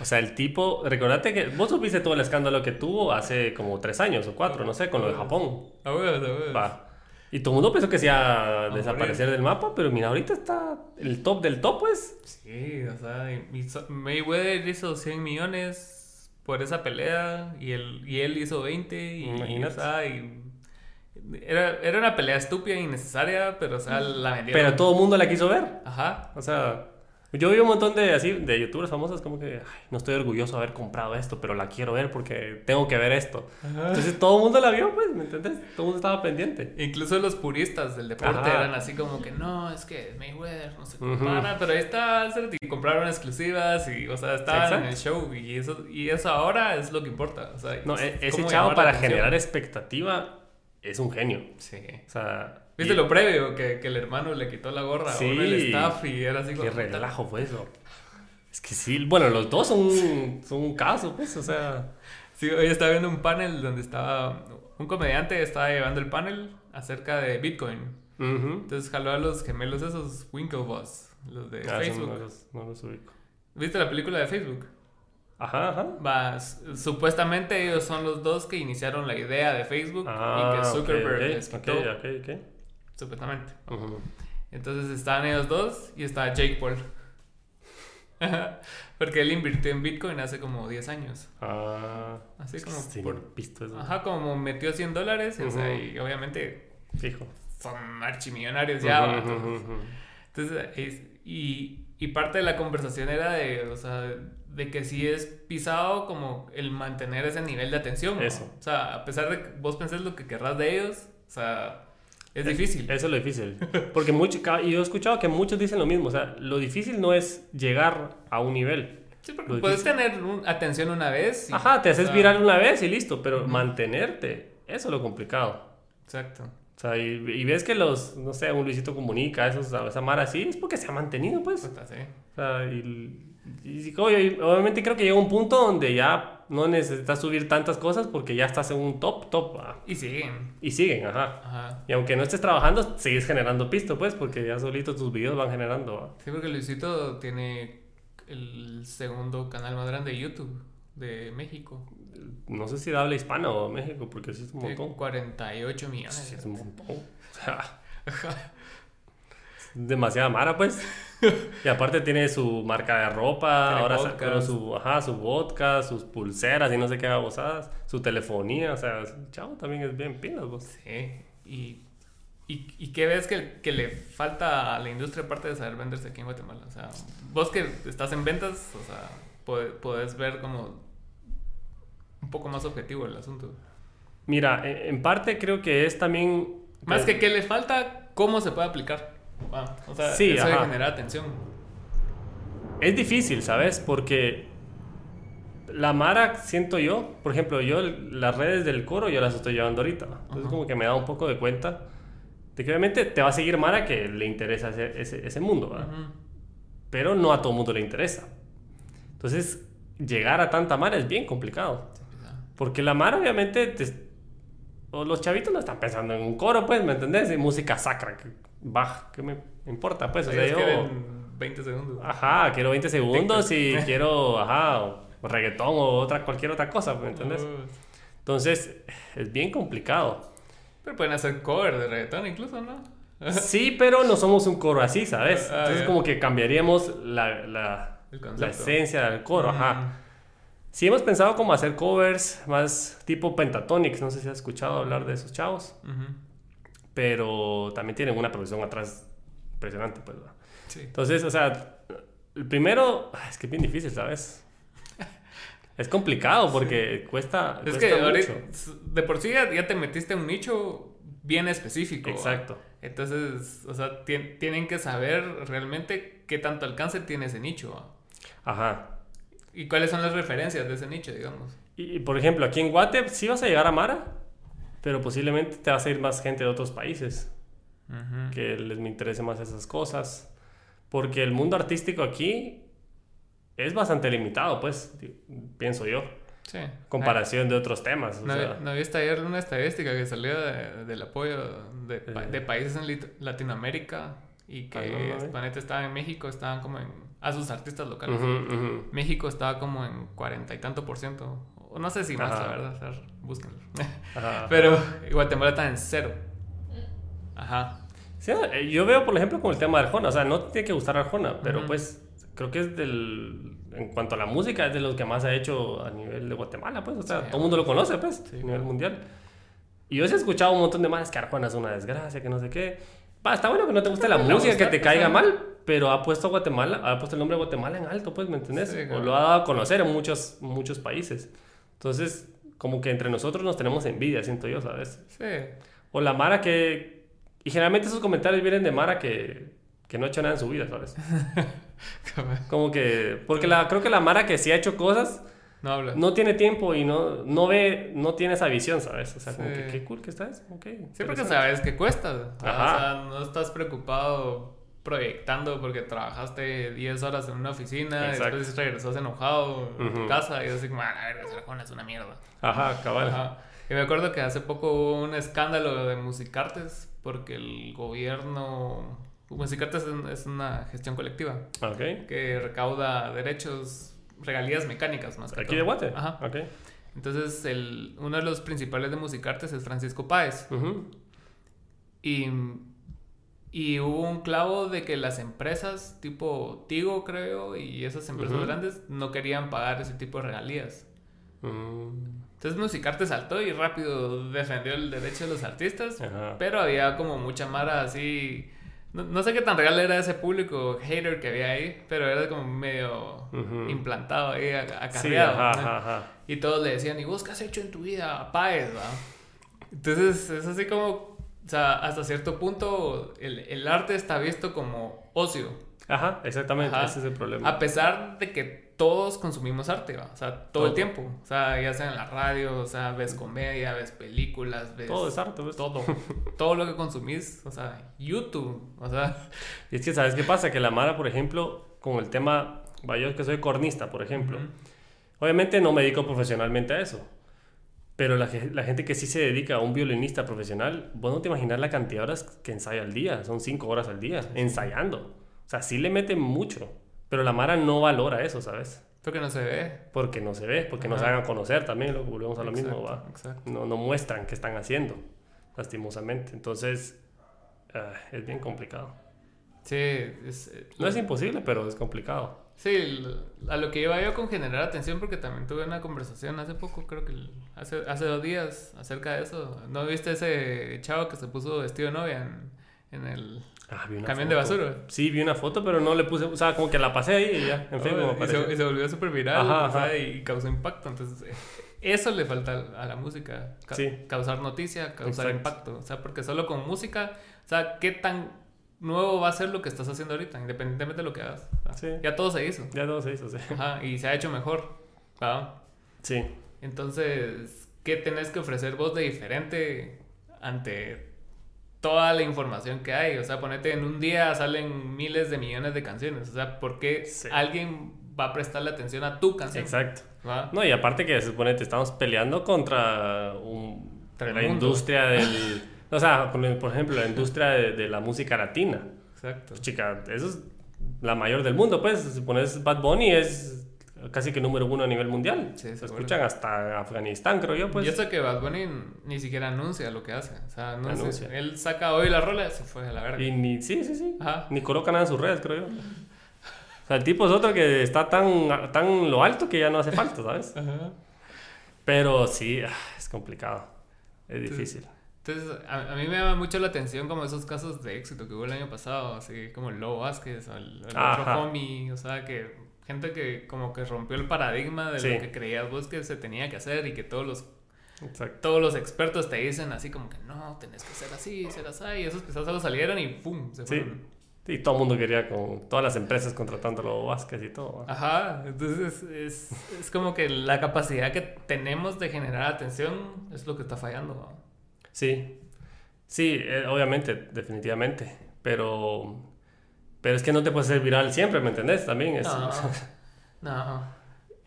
O sea, el tipo, recordate que vos supiste todo el escándalo que tuvo hace como tres años o cuatro, no sé, con lo de Japón. A huevos, a huevos. Va. Y todo el mundo pensó que se iba a desaparecer del mapa, pero mira, ahorita está el top del top, pues. Sí, o sea, y- Mayweather hizo 100 millones por esa pelea y él, y él hizo 20 y, Imagínate. o sea, y- era, era una pelea estúpida innecesaria, pero o sea, la vendieron. Pero todo el mundo la quiso ver. Ajá. O sea, Yo vi un montón de así de youtubers famosos como que "Ay, no estoy orgulloso de haber comprado esto, pero la quiero ver porque tengo que ver esto. Entonces todo el mundo la vio, pues, ¿me entiendes? Todo el mundo estaba pendiente. Incluso los puristas del deporte Ajá. eran así como que no, es que Mayweather no se compara, pero ahí está, y compraron exclusivas y, o sea, estaban en el show y eso, y eso ahora es lo que importa. O sea, No, es e- ese chavo para generar expectativa es un genio. Sí. O sea, ¿Viste y- lo previo? Que, que el hermano le quitó la gorra Sí. del staff y era así Qué como... relajo fue eso. Es que sí, bueno, los dos son, un- son un caso, pues, o sea. Sí, hoy estaba viendo un panel donde estaba... Un comediante estaba llevando el panel acerca de Bitcoin. ujú. Entonces jaló a los gemelos esos Winklevoss, los de Ah, Facebook. no los, no los ubico. ¿Viste la película de Facebook? Ajá, ajá. Va, supuestamente ellos son los dos que iniciaron la idea de Facebook Ah, y que ok, Zuckerberg ok, les quitó, ok, supuestamente. Ujú. Entonces estaban ellos dos y estaba Jake Paul. Porque él invirtió en Bitcoin hace como 10 años. Ah, Así como sí, por- no eso. Ajá, como metió 100 dólares, o sea, y obviamente Fijo. son archimillonarios ya. ¿va? ujú, ujú. Entonces, es- y, y parte de la conversación era de, o sea, de que sí es pisado como el mantener ese nivel de atención. ¿no? Eso. O sea, a pesar de que vos pensés lo que querrás de ellos, o sea, es difícil. Eso es lo difícil. Porque mucho, y yo he escuchado que muchos dicen lo mismo. O sea, lo difícil no es llegar a un nivel. Sí, porque lo puedes difícil- tener un- atención una vez. y- Ajá, te o haces sea, viral una vez y listo. Pero mantenerte, eso es lo complicado. Exacto. O sea, y, y ves que los, no sé, un Luisito Comunica, esos, esa Mara así, es porque se ha mantenido, pues. Puta, sí. O sea, y obviamente creo que llega un punto donde ya no necesitas subir tantas cosas porque ya estás en un top, top. ah, Y siguen. Y siguen, ajá. Ajá. Y aunque no estés trabajando, sigues generando pisto, pues, porque ya solito tus videos van generando. ah. Sí, porque Luisito tiene el segundo canal más grande de YouTube de México. No sé si de habla hispana o México, porque sí es un montón. 48 millones. Sí, es un montón. O sea, demasiada mara, pues. Y aparte tiene su marca de ropa, Tiene ahora su, ajá, su vodka, sus pulseras y no sé qué babosadas, su telefonía, o sea, chavo también es bien pilas, vos. Sí. Y, y, y qué ves que, que le falta a la industria aparte de saber venderse aquí en Guatemala? O sea, vos que estás en ventas, o sea, puede- podés ver como un poco más objetivo el asunto. Mira, en en parte creo que es también... Más que qué le falta, cómo se puede aplicar. O sea, Sí, eso de ajá. generar atención. Es difícil, ¿sabes? Porque la Mara, siento yo, por ejemplo, yo las redes del coro yo las estoy llevando ahorita. Entonces Ajá. como que me da un poco de cuenta de que obviamente te va a seguir Mara que le interesa ese, ese, ese mundo, ¿verdad? Pero no a todo mundo le interesa. Entonces, llegar a tanta Mara es bien complicado. Porque la Mara obviamente... te- o los chavitos no están pensando en un coro, pues, ¿me entendés? En música sacra, que Bach, ¿qué me importa? Pues, o sea, yo... quieren 20 segundos. Ajá, quiero 20 segundos y TikTok. quiero, ajá, reggaetón o otra, cualquier otra cosa, ¿me entiendes? Uh, Entonces, es bien complicado. Pero pueden hacer cover de reggaetón incluso, ¿no? Sí, pero no somos un coro así, ¿sabes? Ah, Entonces, como que cambiaríamos la, la, la esencia del coro, ajá. Mm. Sí hemos pensado como hacer covers más tipo Pentatonix, no sé si has escuchado hablar de esos chavos, Ujú. Pero también tienen una producción atrás impresionante, pues. ¿verdad? Sí. Entonces, o sea, el primero, ah, es que es bien difícil, ¿sabes? Es complicado porque cuesta, Es cuesta que mucho. ahorita, de por sí ya, ya te metiste a un nicho bien específico. ¿va? Exacto. Entonces, o sea, tien- tienen que saber realmente qué tanto alcance tiene ese nicho. ¿va? Ajá. Y cuáles son las referencias de ese nicho, digamos. Y, y, por ejemplo, aquí en Guate sí vas a llegar a Mara, pero posiblemente te va a seguir más gente de otros países que les me interese más esas cosas. Porque el mundo artístico aquí es bastante limitado, pues, pienso yo, Sí. comparación de otros temas. o ¿No, sea, ¿no viste ayer una estadística que salió de- del apoyo de, pa- Eh. de países en Latinoamérica y que Ah, no, no. Planeta estaba en México, estaban como en... a sus artistas locales. México estaba como en cuarenta y tanto por ciento. No sé si más, Ajá. la verdad. o sea, búsquenlo. Ajá. Pero Guatemala está en cero. Ajá. Sí, eh, yo veo, por ejemplo, con el tema de Arjona. O sea, no tiene que gustar Arjona, pero pues creo que es del. En cuanto a la música, es de los que más ha hecho a nivel de Guatemala, pues. O sea, Sí, todo el mundo lo conoce, pues, Sí, a nivel claro. mundial. Y yo sí he escuchado un montón de más que Arjona es una desgracia, que no sé qué. Va, está bueno que no te guste la música, que te caiga mal, pero ha puesto Guatemala, ha puesto el nombre de Guatemala en alto, pues, ¿me entendés? o lo ha dado a conocer en muchos, muchos países. Entonces, como que entre nosotros nos tenemos envidia, siento yo, ¿sabes? Sí. O la Mara que... Y generalmente esos comentarios vienen de Mara que, que no ha hecho nada en su vida, ¿sabes? como que... Porque la, creo que la Mara que sí ha hecho cosas... No habla. No tiene tiempo y no, no ve, no tiene esa visión, ¿sabes? O sea, como que qué cool que estás. Okay, sí, porque sabes que cuesta. Ajá. O sea, no estás preocupado proyectando porque trabajaste 10 horas en una oficina y después regresas enojado a tu casa y así como, a ver, es una mierda. Ajá, cabal. Y me acuerdo que hace poco hubo un escándalo de Musicartes porque el gobierno... Musicartes es una gestión colectiva okay. que recauda derechos, regalías mecánicas más que ¿Aquí de Guate? Ajá. Okay. Entonces, el, uno de los principales de Musicartes es Francisco Páez. Y y hubo un clavo de que las empresas tipo Tigo, creo, y esas empresas grandes no querían pagar ese tipo de regalías. Mm. Entonces Musicarte saltó y rápido defendió el derecho de los artistas, pero había como mucha mara así... No, sé qué tan real era ese público hater que había ahí, pero era como medio implantado ahí, acarreado. y todos le decían, ¿y vos qué has hecho en tu vida? Paez, ¿va? Entonces es así como o sea, hasta cierto punto el, el arte está visto como ocio. Ajá, exactamente, ese es el problema. A pesar de que todos consumimos arte, ¿va? o sea, todo, el tiempo. O sea, ya sea en la radio, o sea, ves comedia, ves películas, ves... Todo es arte, ¿ves? Todo. todo lo que consumís, o sea, YouTube, o sea... Y es que, ¿sabes qué pasa? Que la Mara, por ejemplo, con el tema... Yo que soy cornista, por ejemplo. Obviamente no me dedico profesionalmente a eso. Pero la, la, gente que sí se dedica a un violinista profesional, vos no te imaginas la cantidad de horas que ensaya al día. Son cinco horas al día, ensayando. O sea, sí le meten mucho. Pero la Mara no valora eso, ¿sabes? Porque no se ve. Porque no se ve, porque no se hagan conocer también, lo volvemos a lo mismo, ¿va? No, no muestran qué están haciendo, lastimosamente. Entonces, ah, es bien complicado. Sí, es, eh, no es imposible, pero es complicado. Sí, a lo que iba yo con generar atención, porque también tuve una conversación hace poco, creo que hace, hace dos días, acerca de eso. ¿No viste ese chavo que se puso vestido de novia en, el ah, camión de basura? Sí, vi una foto, pero no le puse, o sea, como que la pasé ahí y ya, en fin, y, se, y, se, volvió súper viral, y causó impacto. Entonces, eso le falta a la música, causar noticia, causar impacto. O sea, porque solo con música, o sea, ¿qué tan nuevo va a ser lo que estás haciendo ahorita, independientemente de lo que hagas. Ya todo se hizo. Ya todo se hizo, sí. Ajá, y se ha hecho mejor. Sí. Entonces, ¿qué tenés que ofrecer vos de diferente ante toda la información que hay? O sea, ponete en un día salen miles de millones de canciones. O sea, ¿por qué alguien va a prestarle atención a tu canción? Exacto. No, y aparte que se supone estamos peleando contra un, la industria del... O sea, por ejemplo, la industria de, la música latina. Exacto. Pues, chica, eso es la mayor del mundo, pues. Si pones Bad Bunny es casi que número uno a nivel mundial. Sí, se escuchan hasta Afganistán, creo yo, pues. Y eso que Bad Bunny ni siquiera anuncia lo que hace. O sea, no anuncia. Él saca hoy la rola y se fue a la verga. Y ni, sí, sí, sí. Ajá. Ni coloca nada en sus redes, creo yo. O sea, el tipo es otro que está tan, tan lo alto que ya no hace falta, ¿sabes? Ajá. Pero sí, ah, es complicado. Es difícil. Entonces, a, mí me llama mucho la atención como esos casos de éxito que hubo el año pasado, así como el Lobo Vázquez o el, otro homie, o sea, que gente que como que rompió el paradigma de lo que creías vos que se tenía que hacer y que todos los todos los expertos te dicen así como que no, tenés que ser así, ser así, y esos quizás solo salieron y ¡pum! se fueron. Sí. Y todo el mundo quería con todas las empresas contratando a Lobo Vázquez y todo. Ajá, entonces es, es, como que la capacidad que tenemos de generar atención es lo que está fallando. Sí, sí, eh, obviamente, definitivamente, pero, pero es que no te puedes ser viral siempre, ¿me entendés? También es... No, no.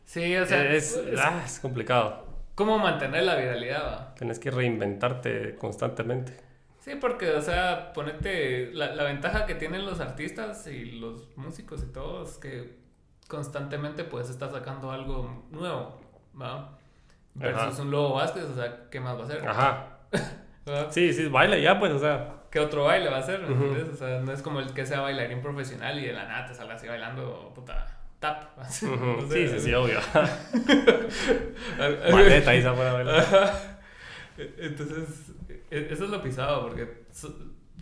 Sí, o sea... Es, ah, es, complicado. ¿Cómo mantener la viralidad? Tienes que reinventarte constantemente. Sí, porque, o sea, ponete... La, la ventaja que tienen los artistas y los músicos y todos es que constantemente puedes estar sacando algo nuevo, ¿va? Versus un Lobo Vázquez, o sea, ¿qué más va a hacer? Ajá. sí, sí, baila ya, pues, o sea. ¿Qué otro baile va a ser? O sea, no es como el que sea bailarín profesional y de la nada te salga así bailando, puta, tap. sí, sí, sí, obvio. Maleta ahí se bailar. Entonces, e, eso es lo pisado, porque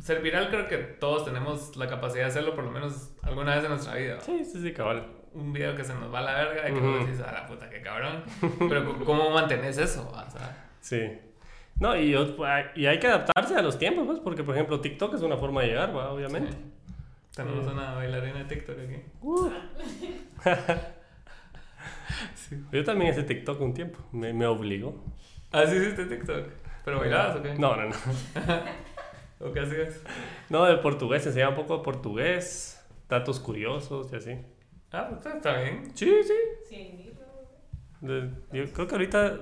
ser viral creo que todos tenemos la capacidad de hacerlo por lo menos alguna vez en nuestra vida. Sí, sí, sí, cabal. Un video que se nos va a la verga y que uh dices, a la puta, qué cabrón. Pero ¿cómo mantenés eso? O sea, sí. No, y, y hay que adaptarse a los tiempos, pues, porque por ejemplo TikTok es una forma de llegar, ¿va? obviamente. Tenemos una bailarina de TikTok aquí. Uh. Yo también hice TikTok un tiempo, me, me obligó. ¿Ah, sí hiciste TikTok? ¿Pero bailabas o qué? No, no, no. ¿O qué hacías? No, de portugués, enseñaba un poco de portugués, datos curiosos y así. Ah, pues está bien. Sí, sí. Sí, yo creo que ahorita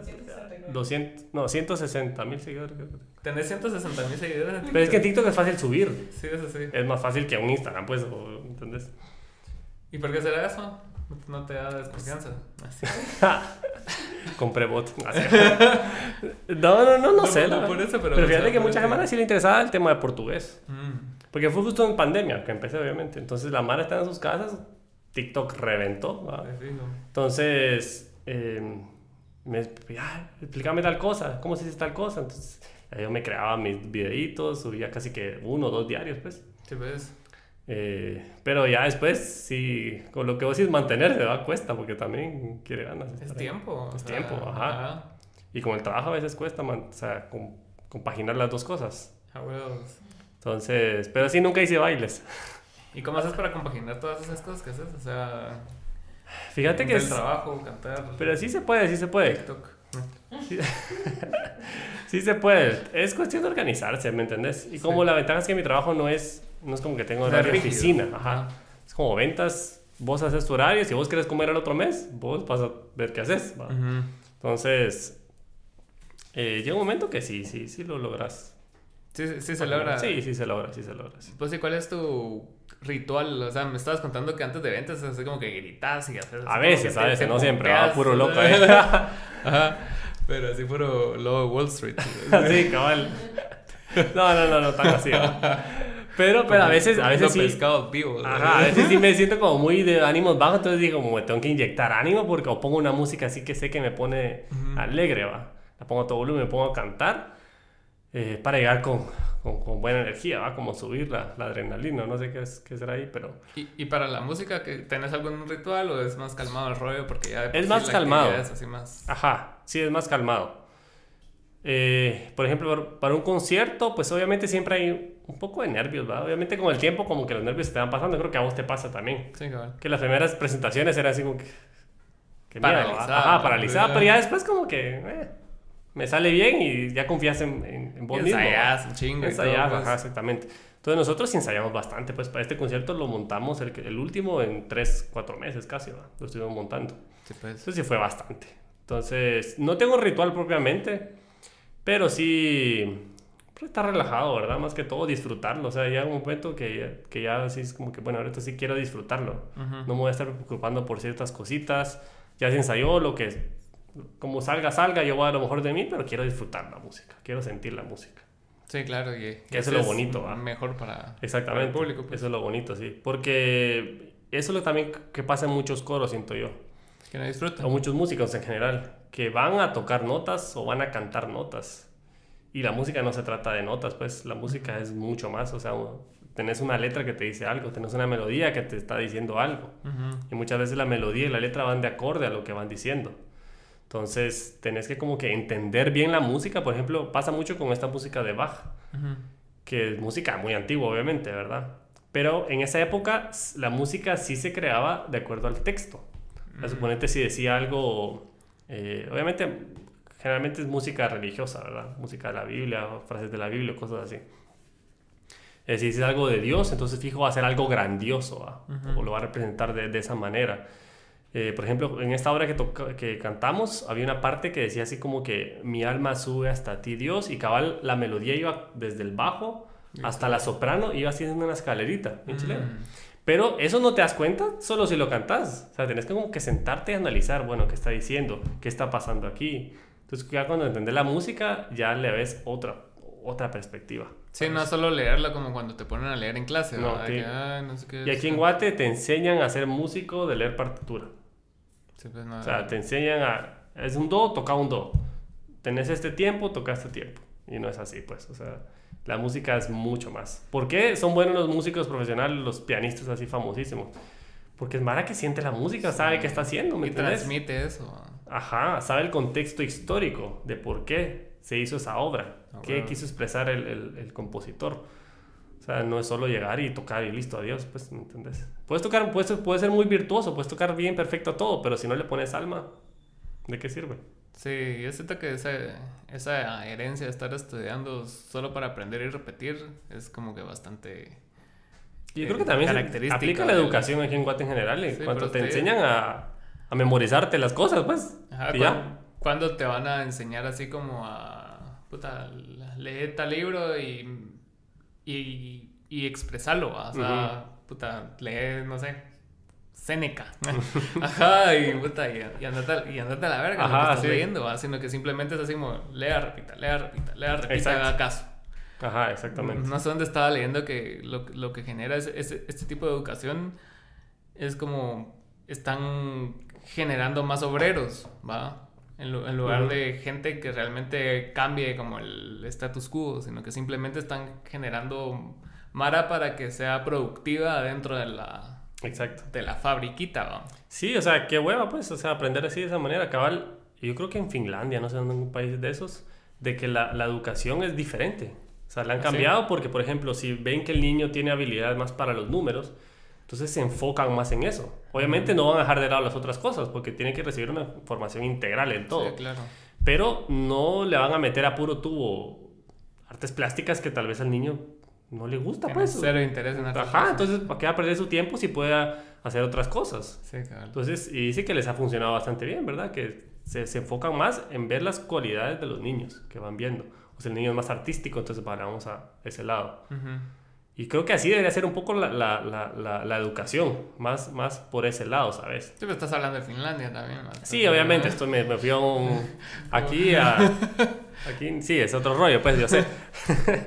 200, no, 160 mil seguidores. Tenés 160 mil seguidores en. Pero es que en TikTok es fácil subir. Sí, eso sí. Es más fácil que un Instagram, pues, ¿entendés? ¿Y por qué será eso? No te da desconfianza. Compré bot. no, no, no, no, sé. por eso, pero, pero fíjate que mucha gente sí le interesaba el tema de portugués. Mm. Porque fue justo en pandemia que empecé, obviamente. Entonces la Mara estaba en sus casas, TikTok reventó. Entonces, eh, me, ah, explícame tal cosa, ¿cómo se dice tal cosa? Entonces yo me creaba mis videitos, subía casi que uno o dos diarios, pues. Sí, ves. Eh, pero ya después, sí, con lo que vos decís, mantenerse da cuesta porque también quiere ganas. Es tiempo. Es tiempo, ajá. Y con el trabajo a veces cuesta, o sea, compaginar las dos cosas. Entonces, pero sí, nunca hice bailes. ¿Y cómo haces para compaginar todas esas cosas que haces? O sea, fíjate que es. trabajo, cantar. Pero sí se puede, sí se puede. TikTok. Sí. sí se puede. Es cuestión de organizarse, ¿me entendés? Y como la ventaja es que mi trabajo no es no es como que tengo horario de oficina. Ajá. Es como ventas, vos haces tu horario. Si vos querés comer el otro mes, vos vas a ver qué haces. Entonces, eh, llega un momento que sí, sí, sí lo logras. Sí, sí, se logra. Sí, sí se logra, sí se logra. Pues, ¿y cuál es tu ritual? O sea, me estabas contando que antes de ventas así como que gritas y haces. A veces, a veces, no siempre, va puro loco, ¿eh? Ajá. Pero así puro lobo Wall Street. sí, cabal. No, no, no, no, tan así. Pero, pero a veces, a veces sí. pescado vivo. Ajá, a veces sí me siento como muy de ánimos bajos, entonces digo, como me tengo que inyectar ánimo porque o pongo una música así que sé que me pone alegre, va. La pongo a todo volumen, me pongo a cantar eh, para llegar con, con, buena energía, va, como subir la, la, adrenalina, no sé qué, es, qué será ahí, pero... ¿Y, ¿Y, para la música, ¿tenés algún ritual o es más calmado el rollo? Porque ya es más calmado. Es así más... Ajá, sí, es más calmado. Eh, por ejemplo, para un concierto, pues obviamente siempre hay un poco de nervios, ¿verdad? Obviamente con el tiempo como que los nervios te van pasando, creo que a vos te pasa también. Sí, claro. Que las primeras presentaciones eran así como que... que paralizada. Ajá, paralizada, pero ya después como que... Eh, me sale bien y ya confías en, en, en vos mismo. Chingo Ensayás, pues. ajá, exactamente. Entonces nosotros ensayamos bastante, pues para este concierto lo montamos el, el último en 3, 4 meses casi. Lo estuvimos montando. Sí, pues. Entonces sí fue bastante. Entonces, no tengo ritual propiamente, pero sí pues, estar relajado, ¿verdad? Más que todo disfrutarlo. O sea, ya un momento que, que ya así es como que, bueno, ahorita sí quiero disfrutarlo. No me voy a estar preocupando por ciertas cositas. Ya se ensayó lo que, como salga, salga, yo voy a lo mejor de mí, pero quiero disfrutar la música, quiero sentir la música. Sí, claro, y que eso es lo bonito, ¿va? Mejor para, Exactamente, el público. Pues. Eso es lo bonito, sí. Porque eso es lo también que pasa en muchos coros, siento yo. Que no disfrutan. O muchos músicos en general que van a tocar notas o van a cantar notas. Y la música no se trata de notas, pues la música es mucho más, o sea, tenés una letra que te dice algo, tenés una melodía que te está diciendo algo. Y muchas veces la melodía y la letra van de acorde a lo que van diciendo. Entonces, tenés que como que entender bien la música, por ejemplo, pasa mucho con esta música de Bach, que es música muy antigua, obviamente, ¿verdad? Pero en esa época la música sí se creaba de acuerdo al texto. Suponete si decía algo eh, obviamente, generalmente es música religiosa, ¿verdad? Música de la Biblia, frases de la Biblia, cosas así. Eh, si es algo de Dios, entonces fijo va a ser algo grandioso, o lo va a representar de, de esa manera. Eh, por ejemplo, en esta obra que, que cantamos, había una parte que decía así como que mi alma sube hasta ti, Dios, y cabal, la melodía iba desde el bajo hasta la soprano, iba haciendo una escalerita, en mm. Pero eso no te das cuenta solo si lo cantas. O sea, tenés que como que sentarte y analizar, bueno, qué está diciendo, qué está pasando aquí. Entonces ya cuando entendés la música ya le ves otra, otra perspectiva. Sí, no solo leerla como cuando te ponen a leer en clase. No, y aquí en Guate te enseñan a ser músico de leer partitura. Sí, pues, no, o sea, te enseñan a... Es un do, toca un do. Tenés este tiempo, toca este tiempo. Y no es así, pues. O sea, la música es mucho más. ¿Por qué son buenos los músicos profesionales, los pianistas así famosísimos? Porque es Mara que siente la música, sabe qué está haciendo, ¿me y transmite eso. Ajá, sabe el contexto histórico de por qué se hizo esa obra, ah, qué quiso expresar el, el, el, compositor. O sea, no es solo llegar y tocar y listo, adiós, pues, ¿me entendés? Puedes tocar, puedes, puede ser muy virtuoso, puedes tocar bien, perfecto todo, pero si no le pones alma, ¿de qué sirve? Sí, yo siento que esa, esa herencia de estar estudiando solo para aprender y repetir es como que bastante... Y yo creo que eh, también aplica la educación aquí en Guate en general. Sí, cuando te enseñan a, a, memorizarte las cosas, pues. Ajá, cuando, te van a enseñar así como a. Puta, lee tal libro y. y, y expresarlo. O sea, puta, lee, no sé, Seneca. Ajá, y puta, y, andate, y andate a la verga Ajá, lo que estás leyendo, sino que simplemente es así como lea, repita, lea, repita, lea, repita, haga caso. Ajá, exactamente. No sé dónde estaba leyendo que lo, lo que genera es, este tipo de educación es como están generando más obreros, ¿va? En, en lugar de gente que realmente cambie como el status quo, sino que simplemente están generando Mara para que sea productiva dentro de la Exacto. De la fabriquita, ¿va? Sí, o sea, qué hueva, pues, o sea, aprender así de esa manera, cabal. Yo creo que en Finlandia, no sé en un país de esos, de que la, la educación es diferente. O sea, la han ¿Ah, cambiado porque, por ejemplo, si ven que el niño tiene habilidades más para los números, entonces se enfocan más en eso. Obviamente no van a dejar de lado las otras cosas porque tiene que recibir una formación integral en todo. Sí, claro. Pero no le van a meter a puro tubo artes plásticas que tal vez al niño no le gusta, pues. Cero interés en Ajá, entonces, ¿para qué va a perder su tiempo si puede hacer otras cosas? Sí, claro. Entonces, y dice que les ha funcionado bastante bien, ¿verdad? Que se, se, enfocan más en ver las cualidades de los niños que van viendo. O sea, el niño es más artístico, entonces vamos a ese lado. Y creo que así debería ser un poco la, la, la, la, educación, más, más por ese lado, ¿sabes? Sí, pero estás hablando de Finlandia también. Sí, obviamente, esto me, me fui a un, aquí a... Aquí, sí, es otro rollo, pues yo sé.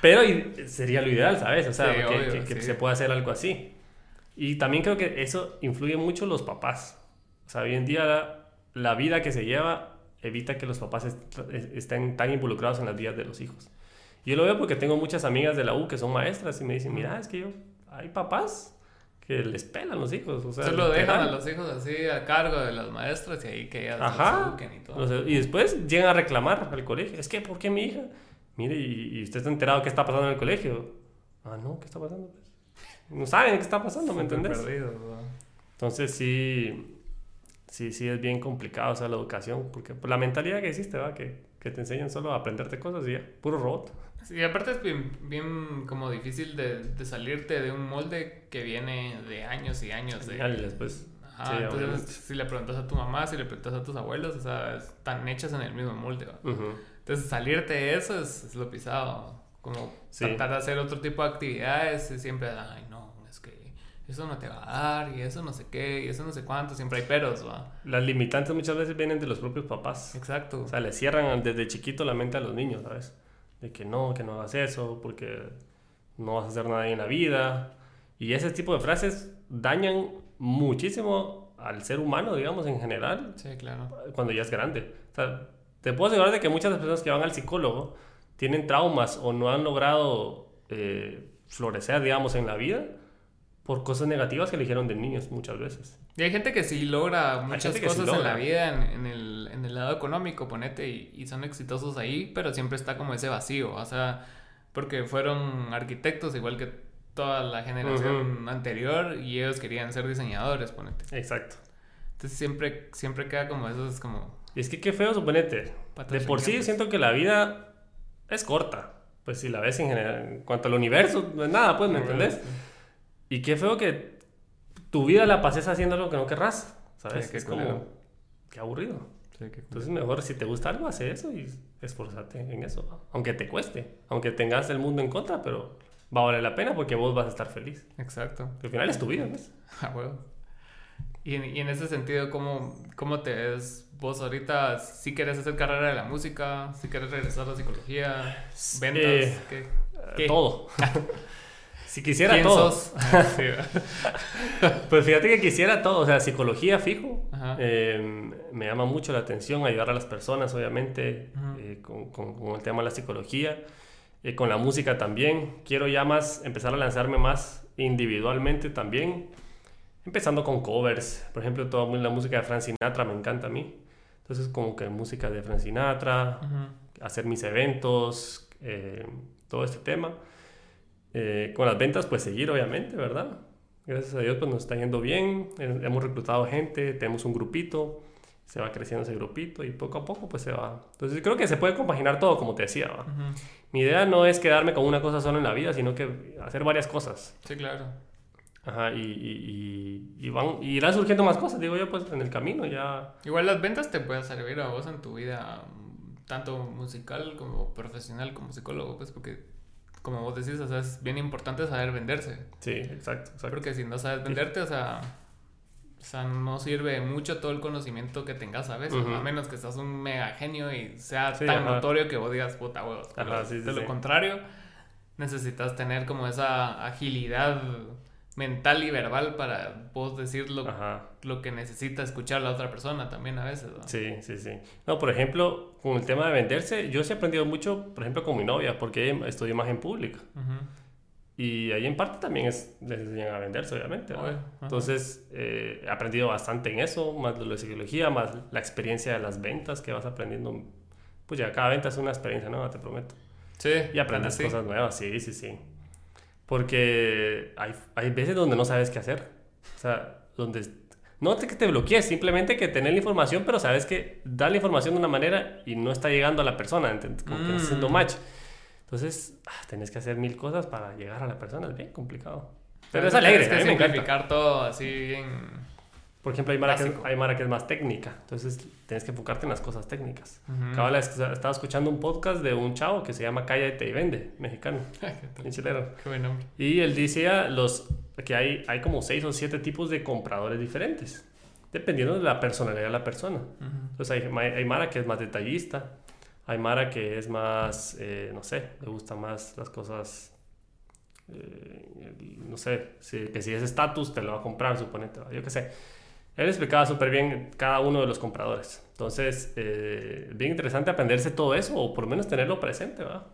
Pero sería lo ideal, ¿sabes? O sea, que, se pueda hacer algo así. Y también creo que eso influye mucho los papás. O sea, hoy en día la, vida que se lleva evita que los papás estén tan involucrados en las vidas de los hijos. Yo lo veo porque tengo muchas amigas de la U que son maestras y me dicen, mira, es que yo, hay papás que les pelan los hijos. O sea, Se lo dejan a los hijos así a cargo de las maestras y ahí que ellas Ajá. y todo. y después llegan a reclamar al colegio. Es que, ¿por qué mi hija? mire, y, usted está enterado qué está pasando en el colegio. Ah, no, ¿qué está pasando? No saben qué está pasando, ¿me entendés? Entonces sí, sí, sí es bien complicado, o sea, la educación, porque la mentalidad que existe, ¿va? Que, que te enseñan solo a aprenderte cosas y ya, puro robot. Sí, aparte es bien, bien como difícil de, de, salirte de un molde que viene de años y años. De, años después. Ajá, entonces, si le preguntas a tu mamá, si le preguntas a tus abuelos, o sea, están hechas en el mismo molde. ¿va? Entonces, salirte de eso es, lo pisado. Como tratar de hacer otro tipo de actividades, siempre, ay, no, es que eso no te va a dar, y eso no sé qué, y eso no sé cuánto, siempre hay peros, ¿va? Las limitantes muchas veces vienen de los propios papás. Exacto. O sea, le cierran desde chiquito la mente a los niños, ¿sabes? De que no, que no hagas eso, porque no vas a hacer nada en la vida. Y ese tipo de frases dañan muchísimo al ser humano, digamos, en general. Sí, claro. Cuando ya es grande. O sea, te puedo asegurar de que muchas de las personas que van al psicólogo tienen traumas o no han logrado eh, florecer, digamos, en la vida por cosas negativas que eligieron de niños muchas veces. Y hay gente que sí logra muchas cosas en la vida, en, el, en, el, lado económico, ponete, y, son exitosos ahí, pero siempre está como ese vacío, o sea, porque fueron arquitectos igual que toda la generación anterior y ellos querían ser diseñadores, ponete. Exacto. Entonces siempre, siempre queda como eso, es como y es que qué feo, suponete. De por sí siento que la vida es corta. Pues si la ves en general, en cuanto al universo, no es nada, pues, ¿me entendés? Y qué feo que tu vida la pases haciendo algo que no querrás, ¿sabes? es como, qué aburrido. Entonces mejor si te gusta algo, hace eso y esforzate en eso. Aunque te cueste, aunque tengas el mundo en contra, pero va a valer la pena porque vos vas a estar feliz. Exacto. al final es tu vida, ¿ves? Ah, bueno. Y en, y en ese sentido, ¿cómo, ¿cómo te ves vos ahorita? ¿Si quieres hacer carrera de la música? ¿Si quieres regresar a la psicología? ¿Ventas? Eh, ¿Qué? Todo. Si quisiera todo. pues fíjate que quisiera todo. O sea, psicología fijo. Em, me llama mucho la atención ayudar a las personas, obviamente, eh, con, con, el tema de la psicología. Eh, con la música también. Quiero ya más empezar a lanzarme más individualmente también. Empezando con covers. Por ejemplo, toda la música de Frank Sinatra me encanta a mí. Entonces, como que música de Frank Sinatra, hacer mis eventos, eh, todo este tema. Eh, con las ventas, pues seguir, obviamente, ¿verdad? Gracias a Dios, pues nos está yendo bien. Eh, hemos reclutado gente, tenemos un grupito, se va creciendo ese grupito y poco a poco, pues se va. Entonces, creo que se puede compaginar todo, como te decía. Mi idea no es quedarme con una cosa solo en la vida, sino que hacer varias cosas. Sí, claro. Ajá, y, y, y, van, y irán surgiendo más cosas, digo yo, pues en el camino ya. Igual las ventas te pueden servir a vos en tu vida tanto musical como profesional, como psicólogo, pues porque, como vos decís, o sea, es bien importante saber venderse. Sí, exacto, exacto. Porque si no sabes venderte, o sea, o sea, no sirve mucho todo el conocimiento que tengas a veces, a menos que seas un mega genio y sea tan notorio que vos digas puta huevos. de lo contrario, necesitas tener como esa agilidad mental y verbal para vos decir lo, lo, que necesita escuchar la otra persona también a veces. Sí, sí, sí. No, por ejemplo, con el tema de venderse, yo sí he aprendido mucho, por ejemplo, con mi novia, porque ella estudió imagen pública. Y ahí en parte también es, les enseñan a venderse, obviamente. Entonces, eh, he aprendido bastante en eso, más de la psicología, más la experiencia de las ventas que vas aprendiendo. Pues ya cada venta es una experiencia nueva, te prometo. Sí. Y aprendes cosas nuevas, sí, sí, sí. Porque hay, hay veces donde no sabes qué hacer. O sea, donde no que te bloquees, simplemente que tener la información, pero sabes que da la información de una manera y no está llegando a la persona, como que no está haciendo mm. match. Entonces, ah, tenés que hacer mil cosas para llegar a la persona, es bien complicado. Pero, es alegre, que simplificar todo así bien por ejemplo, hay Mara, que, hay Mara que es más técnica, entonces tienes que enfocarte en las cosas técnicas. Uh estaba escuchando un podcast de un chavo que se llama Cállate y Vende, mexicano, chileno. Qué buen nombre. Y él decía los, que hay, hay como seis o siete tipos de compradores diferentes, dependiendo de la personalidad de la persona. Entonces hay, hay, Mara que es más detallista, hay Mara que es más, eh, no sé, le gustan más las cosas eh, no sé, si, que si es estatus te lo va a comprar, suponete, yo qué sé. Él explicaba súper bien cada uno de los compradores. Entonces, eh, bien interesante aprenderse todo eso o por lo menos tenerlo presente, ¿verdad?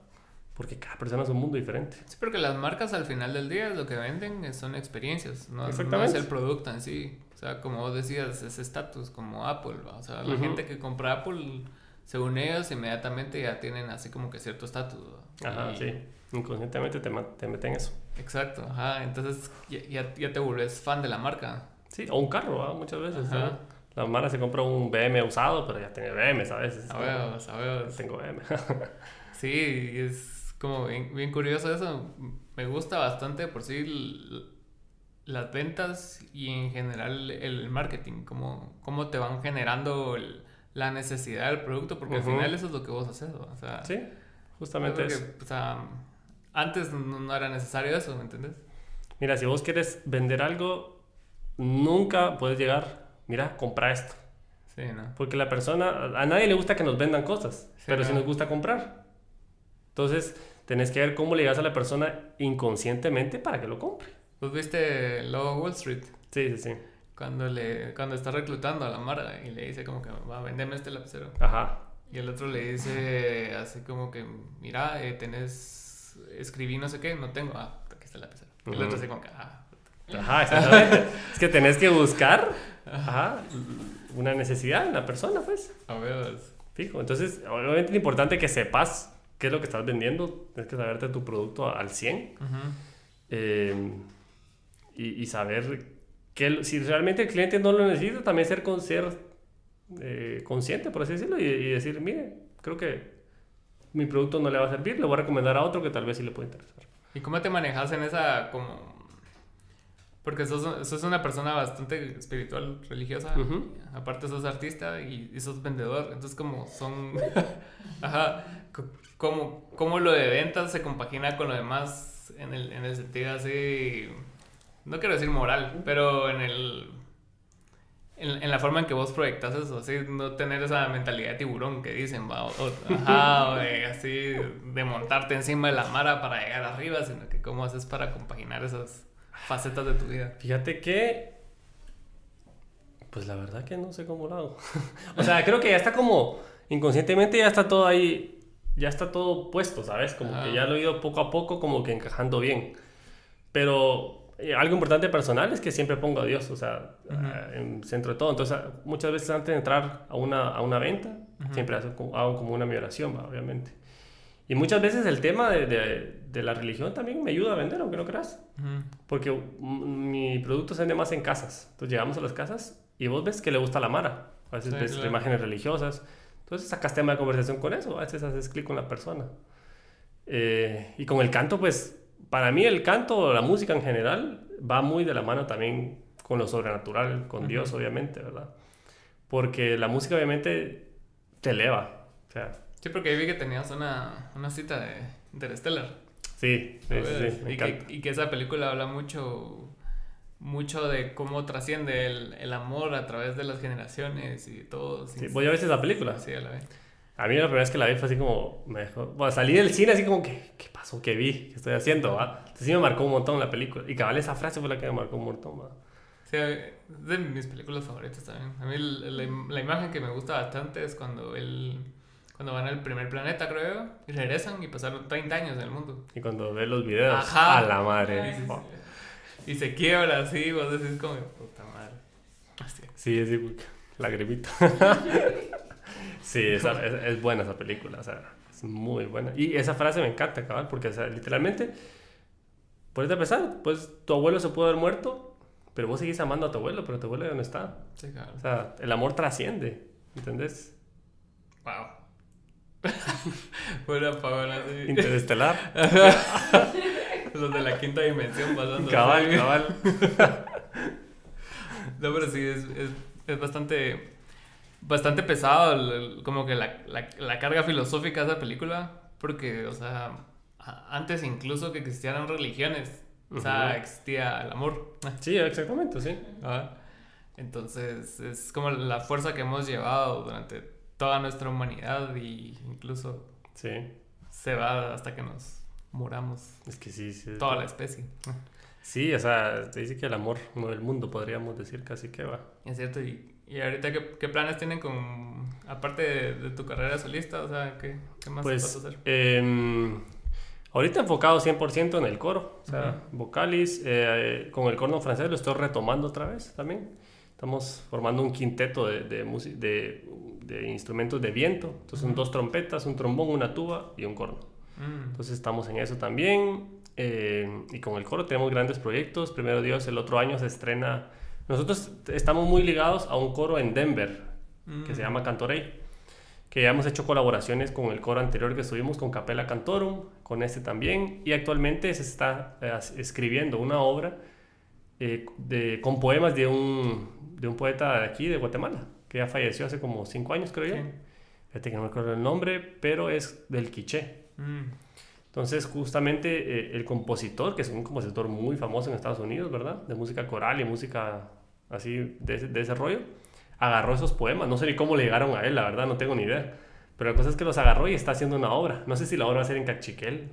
Porque cada persona es un mundo diferente. Sí, porque las marcas al final del día lo que venden son experiencias, no, no es el producto en sí. O sea, como vos decías, es estatus, como Apple. O sea, la gente que compra Apple, según ellos, inmediatamente ya tienen así como que cierto estatus. Ajá, sí. Inconscientemente te, te meten eso. Exacto, ajá. Entonces ya, ya te vuelves fan de la marca. Sí, o un carro, muchas veces. La Mara se compra un BM usado, pero ya tiene BM a veces. A ver, a ver. Tengo BM. sí, es como bien, curioso eso. Me gusta bastante por sí las ventas y en general el marketing, cómo, cómo te van generando la necesidad del producto, porque al final eso es lo que vos haces. O sea, sí, justamente eso. o sea, antes no, no era necesario eso, ¿me entiendes? Mira, si vos quieres vender algo, nunca puedes llegar, mira, compra esto. Sí, ¿no? Porque la persona, a nadie le gusta que nos vendan cosas, pero sí nos gusta comprar. Entonces, tenés que ver cómo le llegas a la persona inconscientemente para que lo compre. ¿Vos viste Lobo Wall Street? Sí, sí, sí. Cuando, le, cuando está reclutando a la Mara y le dice como que va, a venderme este lapicero. Ajá. Y el otro le dice así como que, mira, eh, tenés, escribí no sé qué, no tengo. Ah, aquí está el lapicero. Y el otro así como que, ah, Ajá, exactamente. es que tenés que buscar ajá, una necesidad en la persona, pues. A ver. Fijo. Entonces, obviamente es importante que sepas qué es lo que estás vendiendo. Tienes que saberte tu producto al 100. Em, y, saber que si realmente el cliente no lo necesita, también ser, con, ser eh, consciente, por así decirlo, y, y, decir, mire, creo que mi producto no le va a servir, le voy a recomendar a otro que tal vez sí le puede interesar. ¿Y cómo te manejas en esa como porque sos, sos, una persona bastante espiritual, religiosa. Aparte sos artista y, sos vendedor. Entonces como son... Ajá. Como, como lo de ventas se compagina con lo demás en el, en el sentido así... No quiero decir moral, pero en el... En, la forma en que vos proyectas eso, así, no tener esa mentalidad de tiburón que dicen, va, o, ajá, o así, de, montarte encima de la mara para llegar arriba, sino que cómo haces para compaginar esas facetas de tu vida. Fíjate que, pues la verdad que no sé cómo lo hago. o sea, creo que ya está como, inconscientemente ya está todo ahí, ya está todo puesto, ¿sabes? Como que ya lo he ido poco a poco como que encajando bien. Pero eh, algo importante personal es que siempre pongo a Dios, o sea, en centro de todo. Entonces, muchas veces antes de entrar a una, a una venta, siempre hago, como una mi oración, obviamente. Y muchas veces el tema de, de, la religión también me ayuda a vender, aunque no creas. Porque mi producto se vende más en casas. Entonces llegamos a las casas y vos ves que le gusta la Mara. A veces ves imágenes religiosas. Entonces sacas tema de conversación con eso. A veces haces clic con la persona. Eh, y con el canto, pues para mí el canto, la música en general, va muy de la mano también con lo sobrenatural, con Dios, obviamente, ¿verdad? Porque la música, obviamente, te eleva. O sea, sí, porque vi que tenías una, una cita de Interstellar. Sí, sí, sí, y, que, y, que, esa película habla mucho, mucho de cómo trasciende el, el amor a través de las generaciones y todo. Sí, ¿Voy a ver esa película? Sí, a la vez. A mí la primera vez que la vi fue así como, me dejó, bueno, salí del cine así como que, ¿qué pasó? ¿Qué vi? ¿Qué estoy haciendo? ¿va? Entonces sí me marcó un montón la película. Y cabal esa frase fue la que me marcó un montón. ¿va? Sí, de mis películas favoritas también. A mí la, imagen que me gusta bastante es cuando él, cuando van al primer planeta, creo, y regresan y pasaron 30 años en el mundo. Y cuando ve los videos, a la madre. Y, se quiebra así, vos decís como, puta madre. Así. Sí, sí, lagrimita. Sí, es, buena esa película, o sea, es muy buena. Y esa frase me encanta, cabal, porque literalmente, puedes empezar, pues tu abuelo se pudo haber muerto, pero vos seguís amando a tu abuelo, pero tu abuelo ya no está. Sí, claro. O sea, el amor trasciende, ¿entendés? Wow. Buena palabra, sí. Interestelar. Los de la quinta dimensión pasando. Cabal, cabal. no, pero sí, es, es, es bastante bastante pesado como que la, la, carga filosófica de esa película, porque, o sea, antes incluso que existieran religiones, o sea, existía el amor. Sí, exactamente, sí. Entonces, es como la fuerza que hemos llevado durante toda nuestra humanidad y incluso sí. se va hasta que nos muramos. Es que sí, sí. Toda la especie. Sí, o sea, te dice que el amor mueve el mundo, podríamos decir casi que va. Es cierto, y ¿Y ahorita qué, planes tienen con, aparte de, tu carrera solista? O sea, ¿qué, qué más pues, vas a hacer? Eh, ahorita enfocado 100% en el coro, o sea, vocalis. Eh, con el corno francés lo estoy retomando otra vez también. Estamos formando un quinteto de, de, de, instrumentos de viento. Entonces son dos trompetas, un trombón, una tuba y un corno. Mm. Entonces estamos en eso también. Eh, y con el coro tenemos grandes proyectos. Primero Dios, el otro año se estrena nosotros estamos muy ligados a un coro en Denver que se mm. llama Cantorey, que ya hemos hecho colaboraciones con el coro anterior que estuvimos con Capella Cantorum, con este también, y actualmente se está eh, escribiendo una obra eh, de, con poemas de un, de un poeta de aquí, de Guatemala, que ya falleció hace como cinco años, creo yo. Fíjate que no me acuerdo el nombre, pero es del quiché. Mm. Entonces, justamente eh, el compositor, que es un compositor muy famoso en Estados Unidos, ¿verdad? De música coral y música así de, de ese rollo, agarró esos poemas. No sé ni cómo le llegaron a él, la verdad, no tengo ni idea. Pero la cosa es que los agarró y está haciendo una obra. No sé si la obra va a ser en cachiquel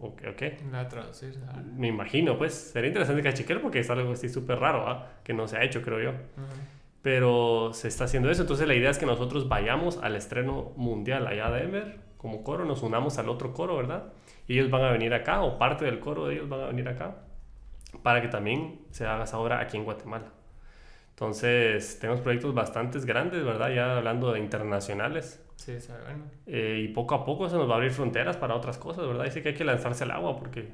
o, qué. La traducir. Me imagino, pues. Sería interesante cachiquel porque es algo así súper raro, ¿ah? que no se ha hecho, creo yo. Pero se está haciendo eso. Entonces la idea es que nosotros vayamos al estreno mundial allá de Denver como coro, nos unamos al otro coro, ¿verdad? Y ellos van a venir acá, o parte del coro de ellos van a venir acá, para que también se haga esa obra aquí en Guatemala. Entonces, tenemos proyectos bastante grandes, ¿verdad? Ya hablando de internacionales. Sí, está bueno. Eh, y poco a poco se nos va a abrir fronteras para otras cosas, ¿verdad? Dice que hay que lanzarse al agua porque,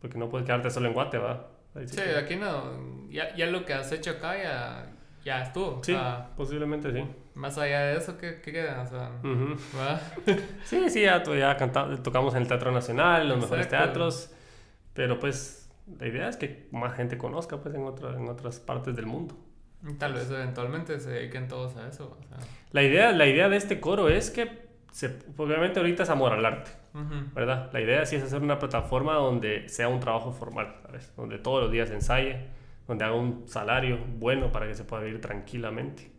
porque no puedes quedarte solo en Guate, ¿verdad? Sí, aquí no. Ya, ya, lo que has hecho acá ya, ya estuvo. Sí, posiblemente sí. Más allá de eso, ¿qué, qué queda? O sea, sí, sí, ya, ya tocamos en el Teatro Nacional, los mejores teatros, pero pues la idea es que más gente conozca pues en, en otras partes del mundo. Tal vez eventualmente se dediquen todos a eso. la, idea, la idea de este coro es que, se, obviamente ahorita es amor al arte, ¿verdad? La idea sí es hacer una plataforma donde sea un trabajo formal, ¿sabes? Donde todos los días ensaye, donde haga un salario bueno para que se pueda vivir tranquilamente.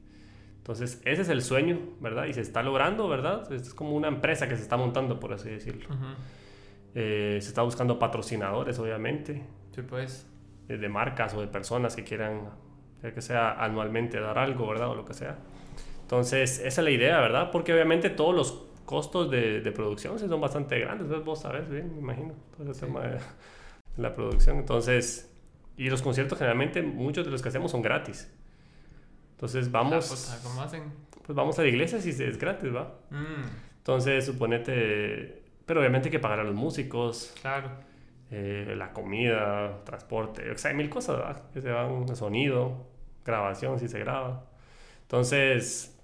Entonces, ese es el sueño, ¿verdad? Y se está logrando, ¿verdad? Es como una empresa que se está montando, por así decirlo. Eh, se está buscando patrocinadores, obviamente. Sí, pues. Eh, de marcas o de personas que quieran, que sea anualmente dar algo, ¿verdad? O lo que sea. Entonces, esa es la idea, ¿verdad? Porque obviamente todos los costos de, de producción son bastante grandes, vos sabes bien, me imagino, todo ese tema de la producción. Entonces, y los conciertos generalmente, muchos de los que hacemos son gratis. Entonces vamos. Ah, pues, ¿Cómo hacen? Pues vamos a la iglesia si es gratis, ¿va? Mm. Entonces, suponete. Pero obviamente hay que pagar a los músicos. Claro. Eh, la comida, transporte, o sea, hay mil cosas, ¿verdad? Que se van, sonido, grabación, si se graba. Entonces,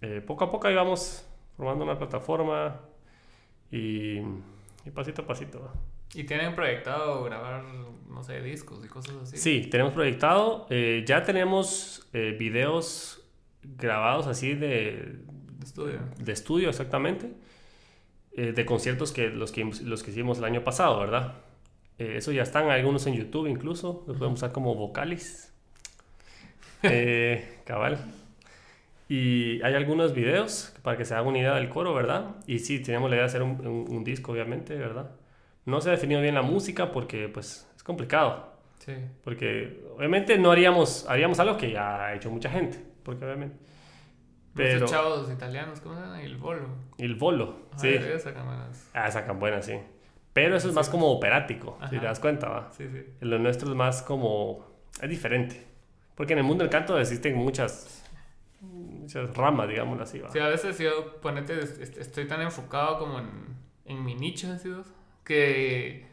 eh, poco a poco ahí vamos formando una plataforma y, y pasito a pasito, ¿va? ¿Y tienen proyectado grabar, no sé, discos y cosas así? Sí, tenemos proyectado. Eh, ya tenemos eh, videos grabados así de... De estudio. De estudio, exactamente. Eh, de conciertos que los, que los que hicimos el año pasado, ¿verdad? eso ya están, algunos en YouTube incluso. Los podemos usar como vocales. Cabal. Y hay algunos videos para que se haga una idea del coro, ¿verdad? Y sí, tenemos la idea de hacer un, un disco, obviamente, ¿verdad? No se ha definido bien la música porque pues es complicado. Sí. Porque obviamente no haríamos, haríamos algo que ya ha hecho mucha gente. Porque obviamente... Pero... Los chavos italianos, ¿cómo se llama? El bolo. El bolo, sí. Sacan buenas. Ah, sacan buenas, sí. Pero eso es más como operático, si te das cuenta, ¿va? Sí, sí. Lo nuestro es más como... Es diferente. Porque en el mundo del canto existen muchas muchas ramas, digamos así, ¿va? Sí, a veces yo, ponete, estoy tan enfocado como en, en mi nicho, así, que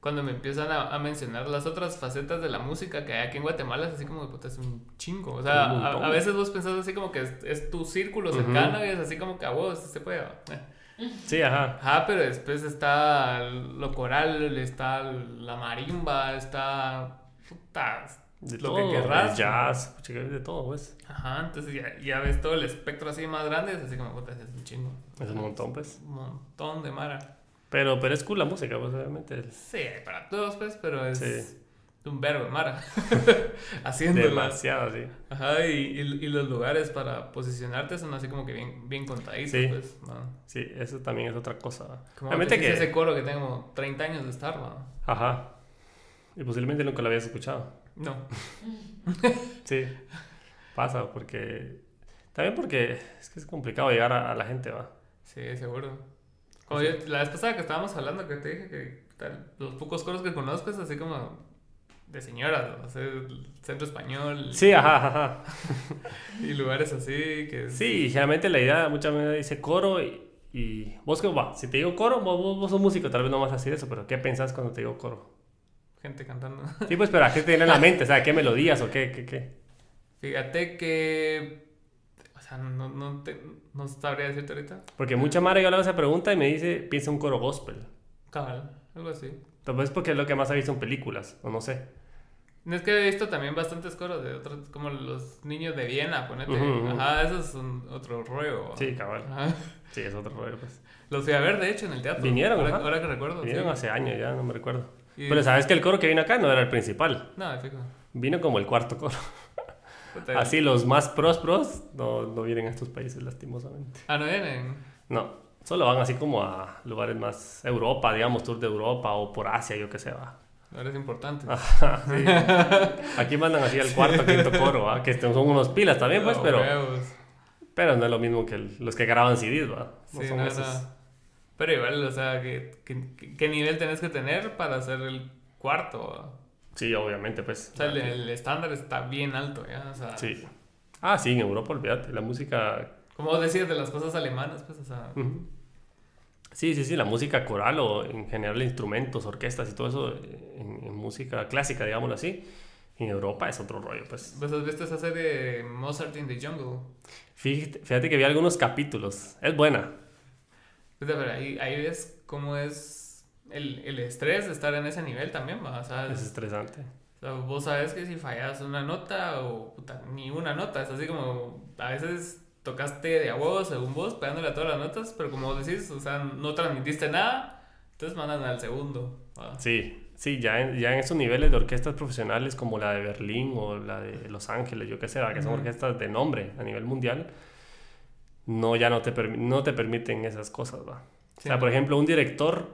cuando me empiezan a, mencionar las otras facetas de la música que hay aquí en Guatemala, es así como, puta, es un chingo. O sea, a, veces vos pensás así como que es, tu círculo cercano y es así como que a vos se puede. Eh. Sí, ajá. Ajá, pero después está lo coral, está la marimba, está. Puta, de lo que querrás. jazz, de todo, pues. Ajá, entonces ya, ya, ves todo el espectro así más grande, así como, puta, es un chingo. Es un montón, pues. Un montón de mara. Pero, pero es cool la música, pues, obviamente. Sí, para todos, pues, pero es un verbo, Mara. Haciendo Demasiado, sí. Ajá, y, y, los lugares para posicionarte son así como que bien, bien contaditos, sí. pues. Sí, eso también es otra cosa. Como Realmente que... ese coro que tengo 30 años de estar, ¿no? Ajá. Y posiblemente nunca lo habías escuchado. No. sí. Pasa, porque... También porque es que es complicado llegar a, a la gente, ¿va? Sí, seguro. Como la vez pasada que estábamos hablando, que te dije que los pocos coros que conozco es así como de señoras, o sea, centro español. Sí, ajá, ajá. y lugares así que... Sí, generalmente la idea muchas veces dice coro y, y vos que va, si te digo coro, vos, vos, sos músico, tal vez no vas a decir eso, pero ¿qué pensás cuando te digo coro? Gente cantando. sí, pues, pero ¿a qué te viene en la mente? O sea, ¿qué melodías o qué, qué, qué? Fíjate que sea, no, no, te, no sabría decirte ahorita. Porque mucha madre yo le hago esa pregunta y me dice, piensa un coro gospel. Cabal, algo así. Tal vez porque es lo que más ha visto en películas, o no sé. Es que he visto también bastantes coros de otros, como los niños de Viena, ponete. Ajá, eso es un, otro rollo. Sí, cabal. Sí, es otro rollo, pues. Los fui a ver, de hecho, en el teatro. Vinieron, ahora, ahora que recuerdo. Vinieron hace años ya, no me recuerdo. Pero sabes que el coro que vino acá no era el principal. No, fijo. Vino como el cuarto coro. Así los más pros pros no, no vienen a estos países lastimosamente. Ah, no vienen. No, solo van así como a lugares más Europa, digamos, tour de Europa o por Asia, yo qué sé, va. Ahora es importante. Aquí mandan así al cuarto, quinto coro, ¿va? que son unos pilas también, pues, pero... Pero no es lo mismo que los que graban CDs, ¿va? No sí, son esos. Pero igual, o sea, ¿qué, qué, nivel tenés que tener para hacer el cuarto? Sí, obviamente, pues. O sea, el, estándar está bien alto, ¿ya? O sea, sí. Ah, sí, en Europa, olvídate, la música... Como vos decías de las cosas alemanas, pues, o sea... Sí, sí, sí, la música coral o en general instrumentos, orquestas y todo eso, en, música clásica, digámoslo así, en Europa es otro rollo, pues. ¿Pues has visto esa serie Mozart in the Jungle? Fíjate, fíjate que vi algunos capítulos, es buena. Pues, ahí, ahí ves cómo es el, el estrés de estar en ese nivel también, ¿va? O sea, es estresante. O sea, vos sabes que si fallas una nota o puta, ni una nota, es así como a veces tocaste de a huevo según vos, pegándole a todas las notas, pero como vos decís, o sea, no transmitiste nada, entonces mandan al segundo. Sí, Sí, ya en, ya en esos niveles de orquestas profesionales como la de Berlín o la de Los Ángeles, yo qué sé, que son orquestas de nombre a nivel mundial, no, ya no te, no te permiten esas cosas, ¿va? O sea, por ejemplo, un director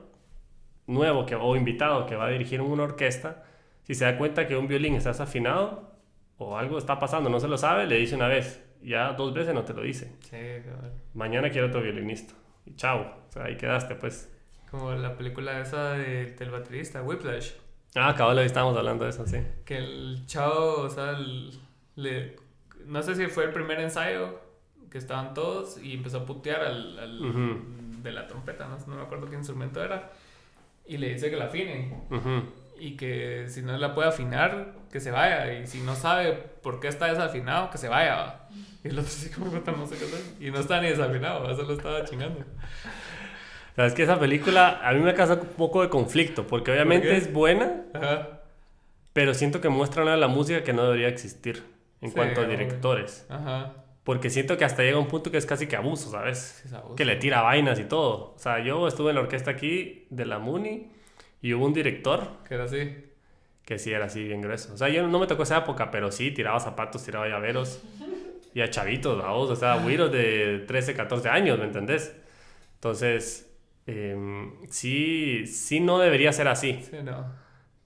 nuevo que, o invitado que va a dirigir una orquesta, si se da cuenta que un violín está desafinado o algo está pasando, no se lo sabe, le dice una vez, ya dos veces no te lo dice. Sí, Mañana quiero otro violinista. Y chao, o sea, ahí quedaste, pues. Como la película esa del baterista, Whiplash. Ah, cabrón, ahí estábamos hablando de eso, sí. Que el chavo, o sea, le, no sé si fue el primer ensayo que estaban todos y empezó a putear al, al de la trompeta, ¿no? no me acuerdo qué instrumento era, y le dice que la afine. Y que si no la puede afinar, que se vaya. Y si no sabe por qué está desafinado, que se vaya. Y el otro así como no sé qué Y no está ni desafinado, solo estaba chingando. Sabes que esa película a mí me causa un poco de conflicto, porque obviamente es buena, pero siento que muestra una de la música que no debería existir en cuanto a directores. Ajá. Porque siento que hasta llega un punto que es casi que abuso, ¿sabes? Que le tira vainas y todo. O sea, yo estuve en la orquesta aquí de la Muni y hubo un director. Que era así. Que sí era así, bien grueso. O sea, yo no me tocó esa época, pero sí, tiraba zapatos, tiraba llaveros. Y a chavitos, vamos, o sea, güiros de 13, 14 años, ¿me entendés? Entonces, em, sí, sí no debería ser así. Sí, no.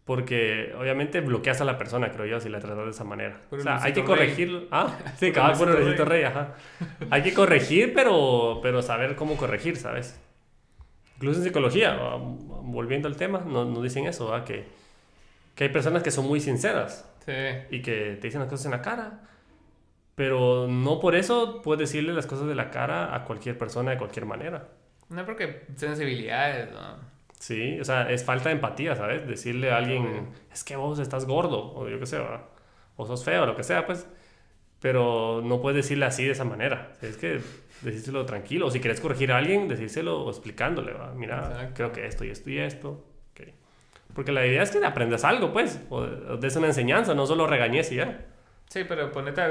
Porque obviamente bloqueas a la persona, creo yo, si la tratas de esa manera. o sea, hay que corregir. Ah, sí, cabal por el Rey, ajá. Hay que corregir, pero, pero saber cómo corregir, ¿sabes? Incluso en psicología, volviendo al tema, nos, nos dicen eso, ¿va? Que, que hay personas que son muy sinceras. Sí. Y que te dicen las cosas en la cara. Pero no por eso puedes decirle las cosas de la cara a cualquier persona de cualquier manera. No, porque sensibilidades, ¿no? Sí, o sea, es falta de empatía, ¿sabes? Decirle a alguien, es que vos estás gordo, o yo qué sé, o sos feo, o lo que sea, pues. Pero no puedes decirle así de esa manera. Es que decírselo tranquilo. O si quieres corregir a alguien, decírselo explicándole, ¿va? Mira, creo que esto y esto y esto. Okay. Porque la idea es que aprendas algo, pues. O des una enseñanza, no solo regañes y ya. Sí, pero ponete.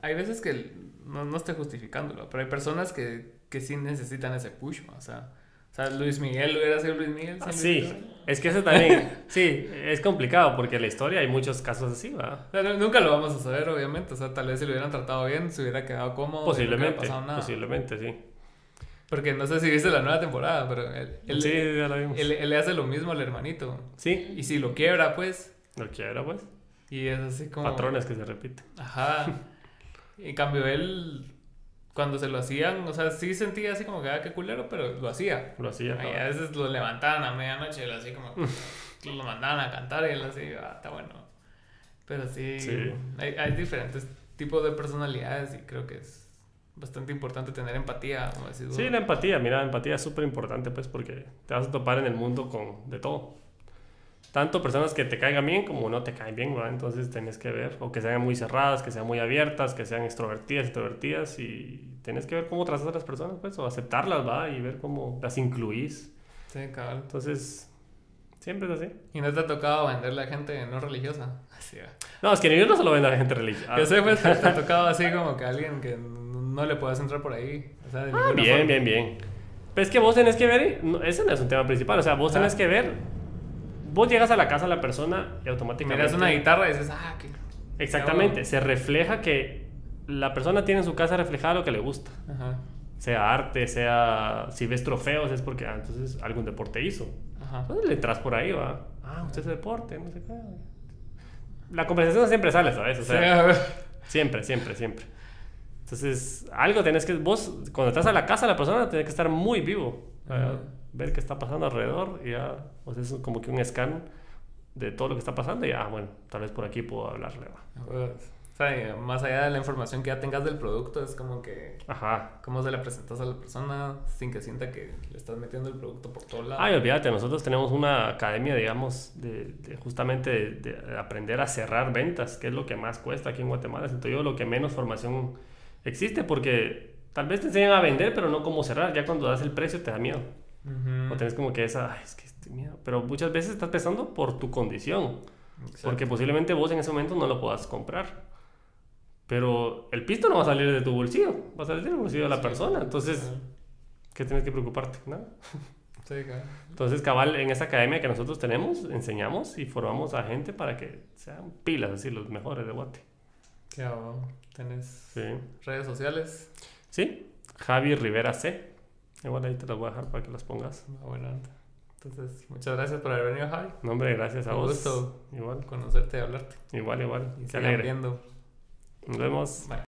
Hay veces que. No, no estoy justificándolo, pero hay personas que, que sí necesitan ese push, o sea o sea, Luis Miguel hubiera sido Luis Miguel. Ah, sí, es que eso también, sí, es complicado porque en la historia hay muchos casos así, ¿verdad? nunca lo vamos a saber, obviamente. O sea, tal vez si lo hubieran tratado bien, se hubiera quedado cómodo. Posiblemente, posiblemente, sí. Porque no sé si viste la nueva temporada, pero él, sí, ya la vimos. Él, le hace lo mismo al hermanito. Sí. Y si lo quiebra, pues. Lo quiebra, pues. Y es así como. Patrones que se repiten. Ajá. En cambio, él cuando se lo hacían, o sea, sí sentía así como que, ah, qué culero, pero lo hacía. Lo hacía. Y a veces lo levantaban a medianoche, así como, lo mandaban a cantar y él así, ah, está bueno. Pero sí, Hay, hay, diferentes tipos de personalidades y creo que es bastante importante tener empatía, como decís Sí, la empatía, mira, la empatía es súper importante, pues, porque te vas a topar en el mundo con de todo tanto personas que te caigan bien como no te caen bien, ¿verdad? Entonces tienes que ver, o que sean muy cerradas, que sean muy abiertas, que sean extrovertidas, introvertidas, y tienes que ver cómo tratas a las personas, pues, o aceptarlas, ¿va? Y ver cómo las incluís. Sí, cabrón. Entonces, siempre es así. ¿Y no te ha tocado venderle a gente no religiosa? Así, no, es que yo no se lo vendo a gente religiosa. Yo sé, pues, te ha tocado así como que alguien que no le puedas entrar por ahí. O sea, ah, bien, bien, bien. Pero es que vos tenés que ver, ese no es un tema principal, o sea, vos tenés que ver vos llegas a la casa de la persona y automáticamente... Miras una guitarra y dices, ah, qué... Exactamente, se refleja que la persona tiene en su casa reflejada lo que le gusta. Ajá. Sea arte, sea... Si ves trofeos es porque, ah, entonces algún deporte hizo. Ajá. Entonces le entras por ahí, va. Ah, usted es deporte, no sé qué. La conversación siempre sale, ¿sabes? O sea, siempre, siempre, siempre. Entonces, algo tenés que... Vos, cuando estás a la casa de la persona, tienes que estar muy vivo ver qué está pasando alrededor y ya, o sea, es como que un scan de todo lo que está pasando y ya, bueno, tal vez por aquí puedo hablarle. Pues, o sea, más allá de la información que ya tengas del producto, es como que... Ajá. ¿Cómo se le presentas a la persona sin que sienta que le estás metiendo el producto por todos lados? Ay, olvídate, nosotros tenemos una academia, digamos, de, justamente de, aprender a cerrar ventas, que es lo que más cuesta aquí en Guatemala. Siento yo lo que menos formación existe porque tal vez te enseñan a vender, pero no cómo cerrar. Ya cuando das el precio te da miedo. O tenés como que esa, es que estoy miedo. Pero muchas veces estás pensando por tu condición. Porque posiblemente vos en ese momento no lo puedas comprar. Pero el pisto no va a salir de tu bolsillo, va a salir del bolsillo de la persona. Entonces, ¿qué tienes que preocuparte? Nada. Sí, cabal. Entonces, cabal, en esa academia que nosotros tenemos, enseñamos y formamos a gente para que sean pilas, así, los mejores de Guate. Qué bueno. ¿Tenés Sí. redes sociales? Sí, Javi Rivera C. Igual ahí te las voy a dejar para que las pongas. Buena onda. Entonces, muchas gracias por haber venido, Javi. No, hombre, gracias a Un vos. gusto. Igual, Conocerte y hablarte. igual, igual. Y Qué alegre. viendo. Nos vemos. Bye.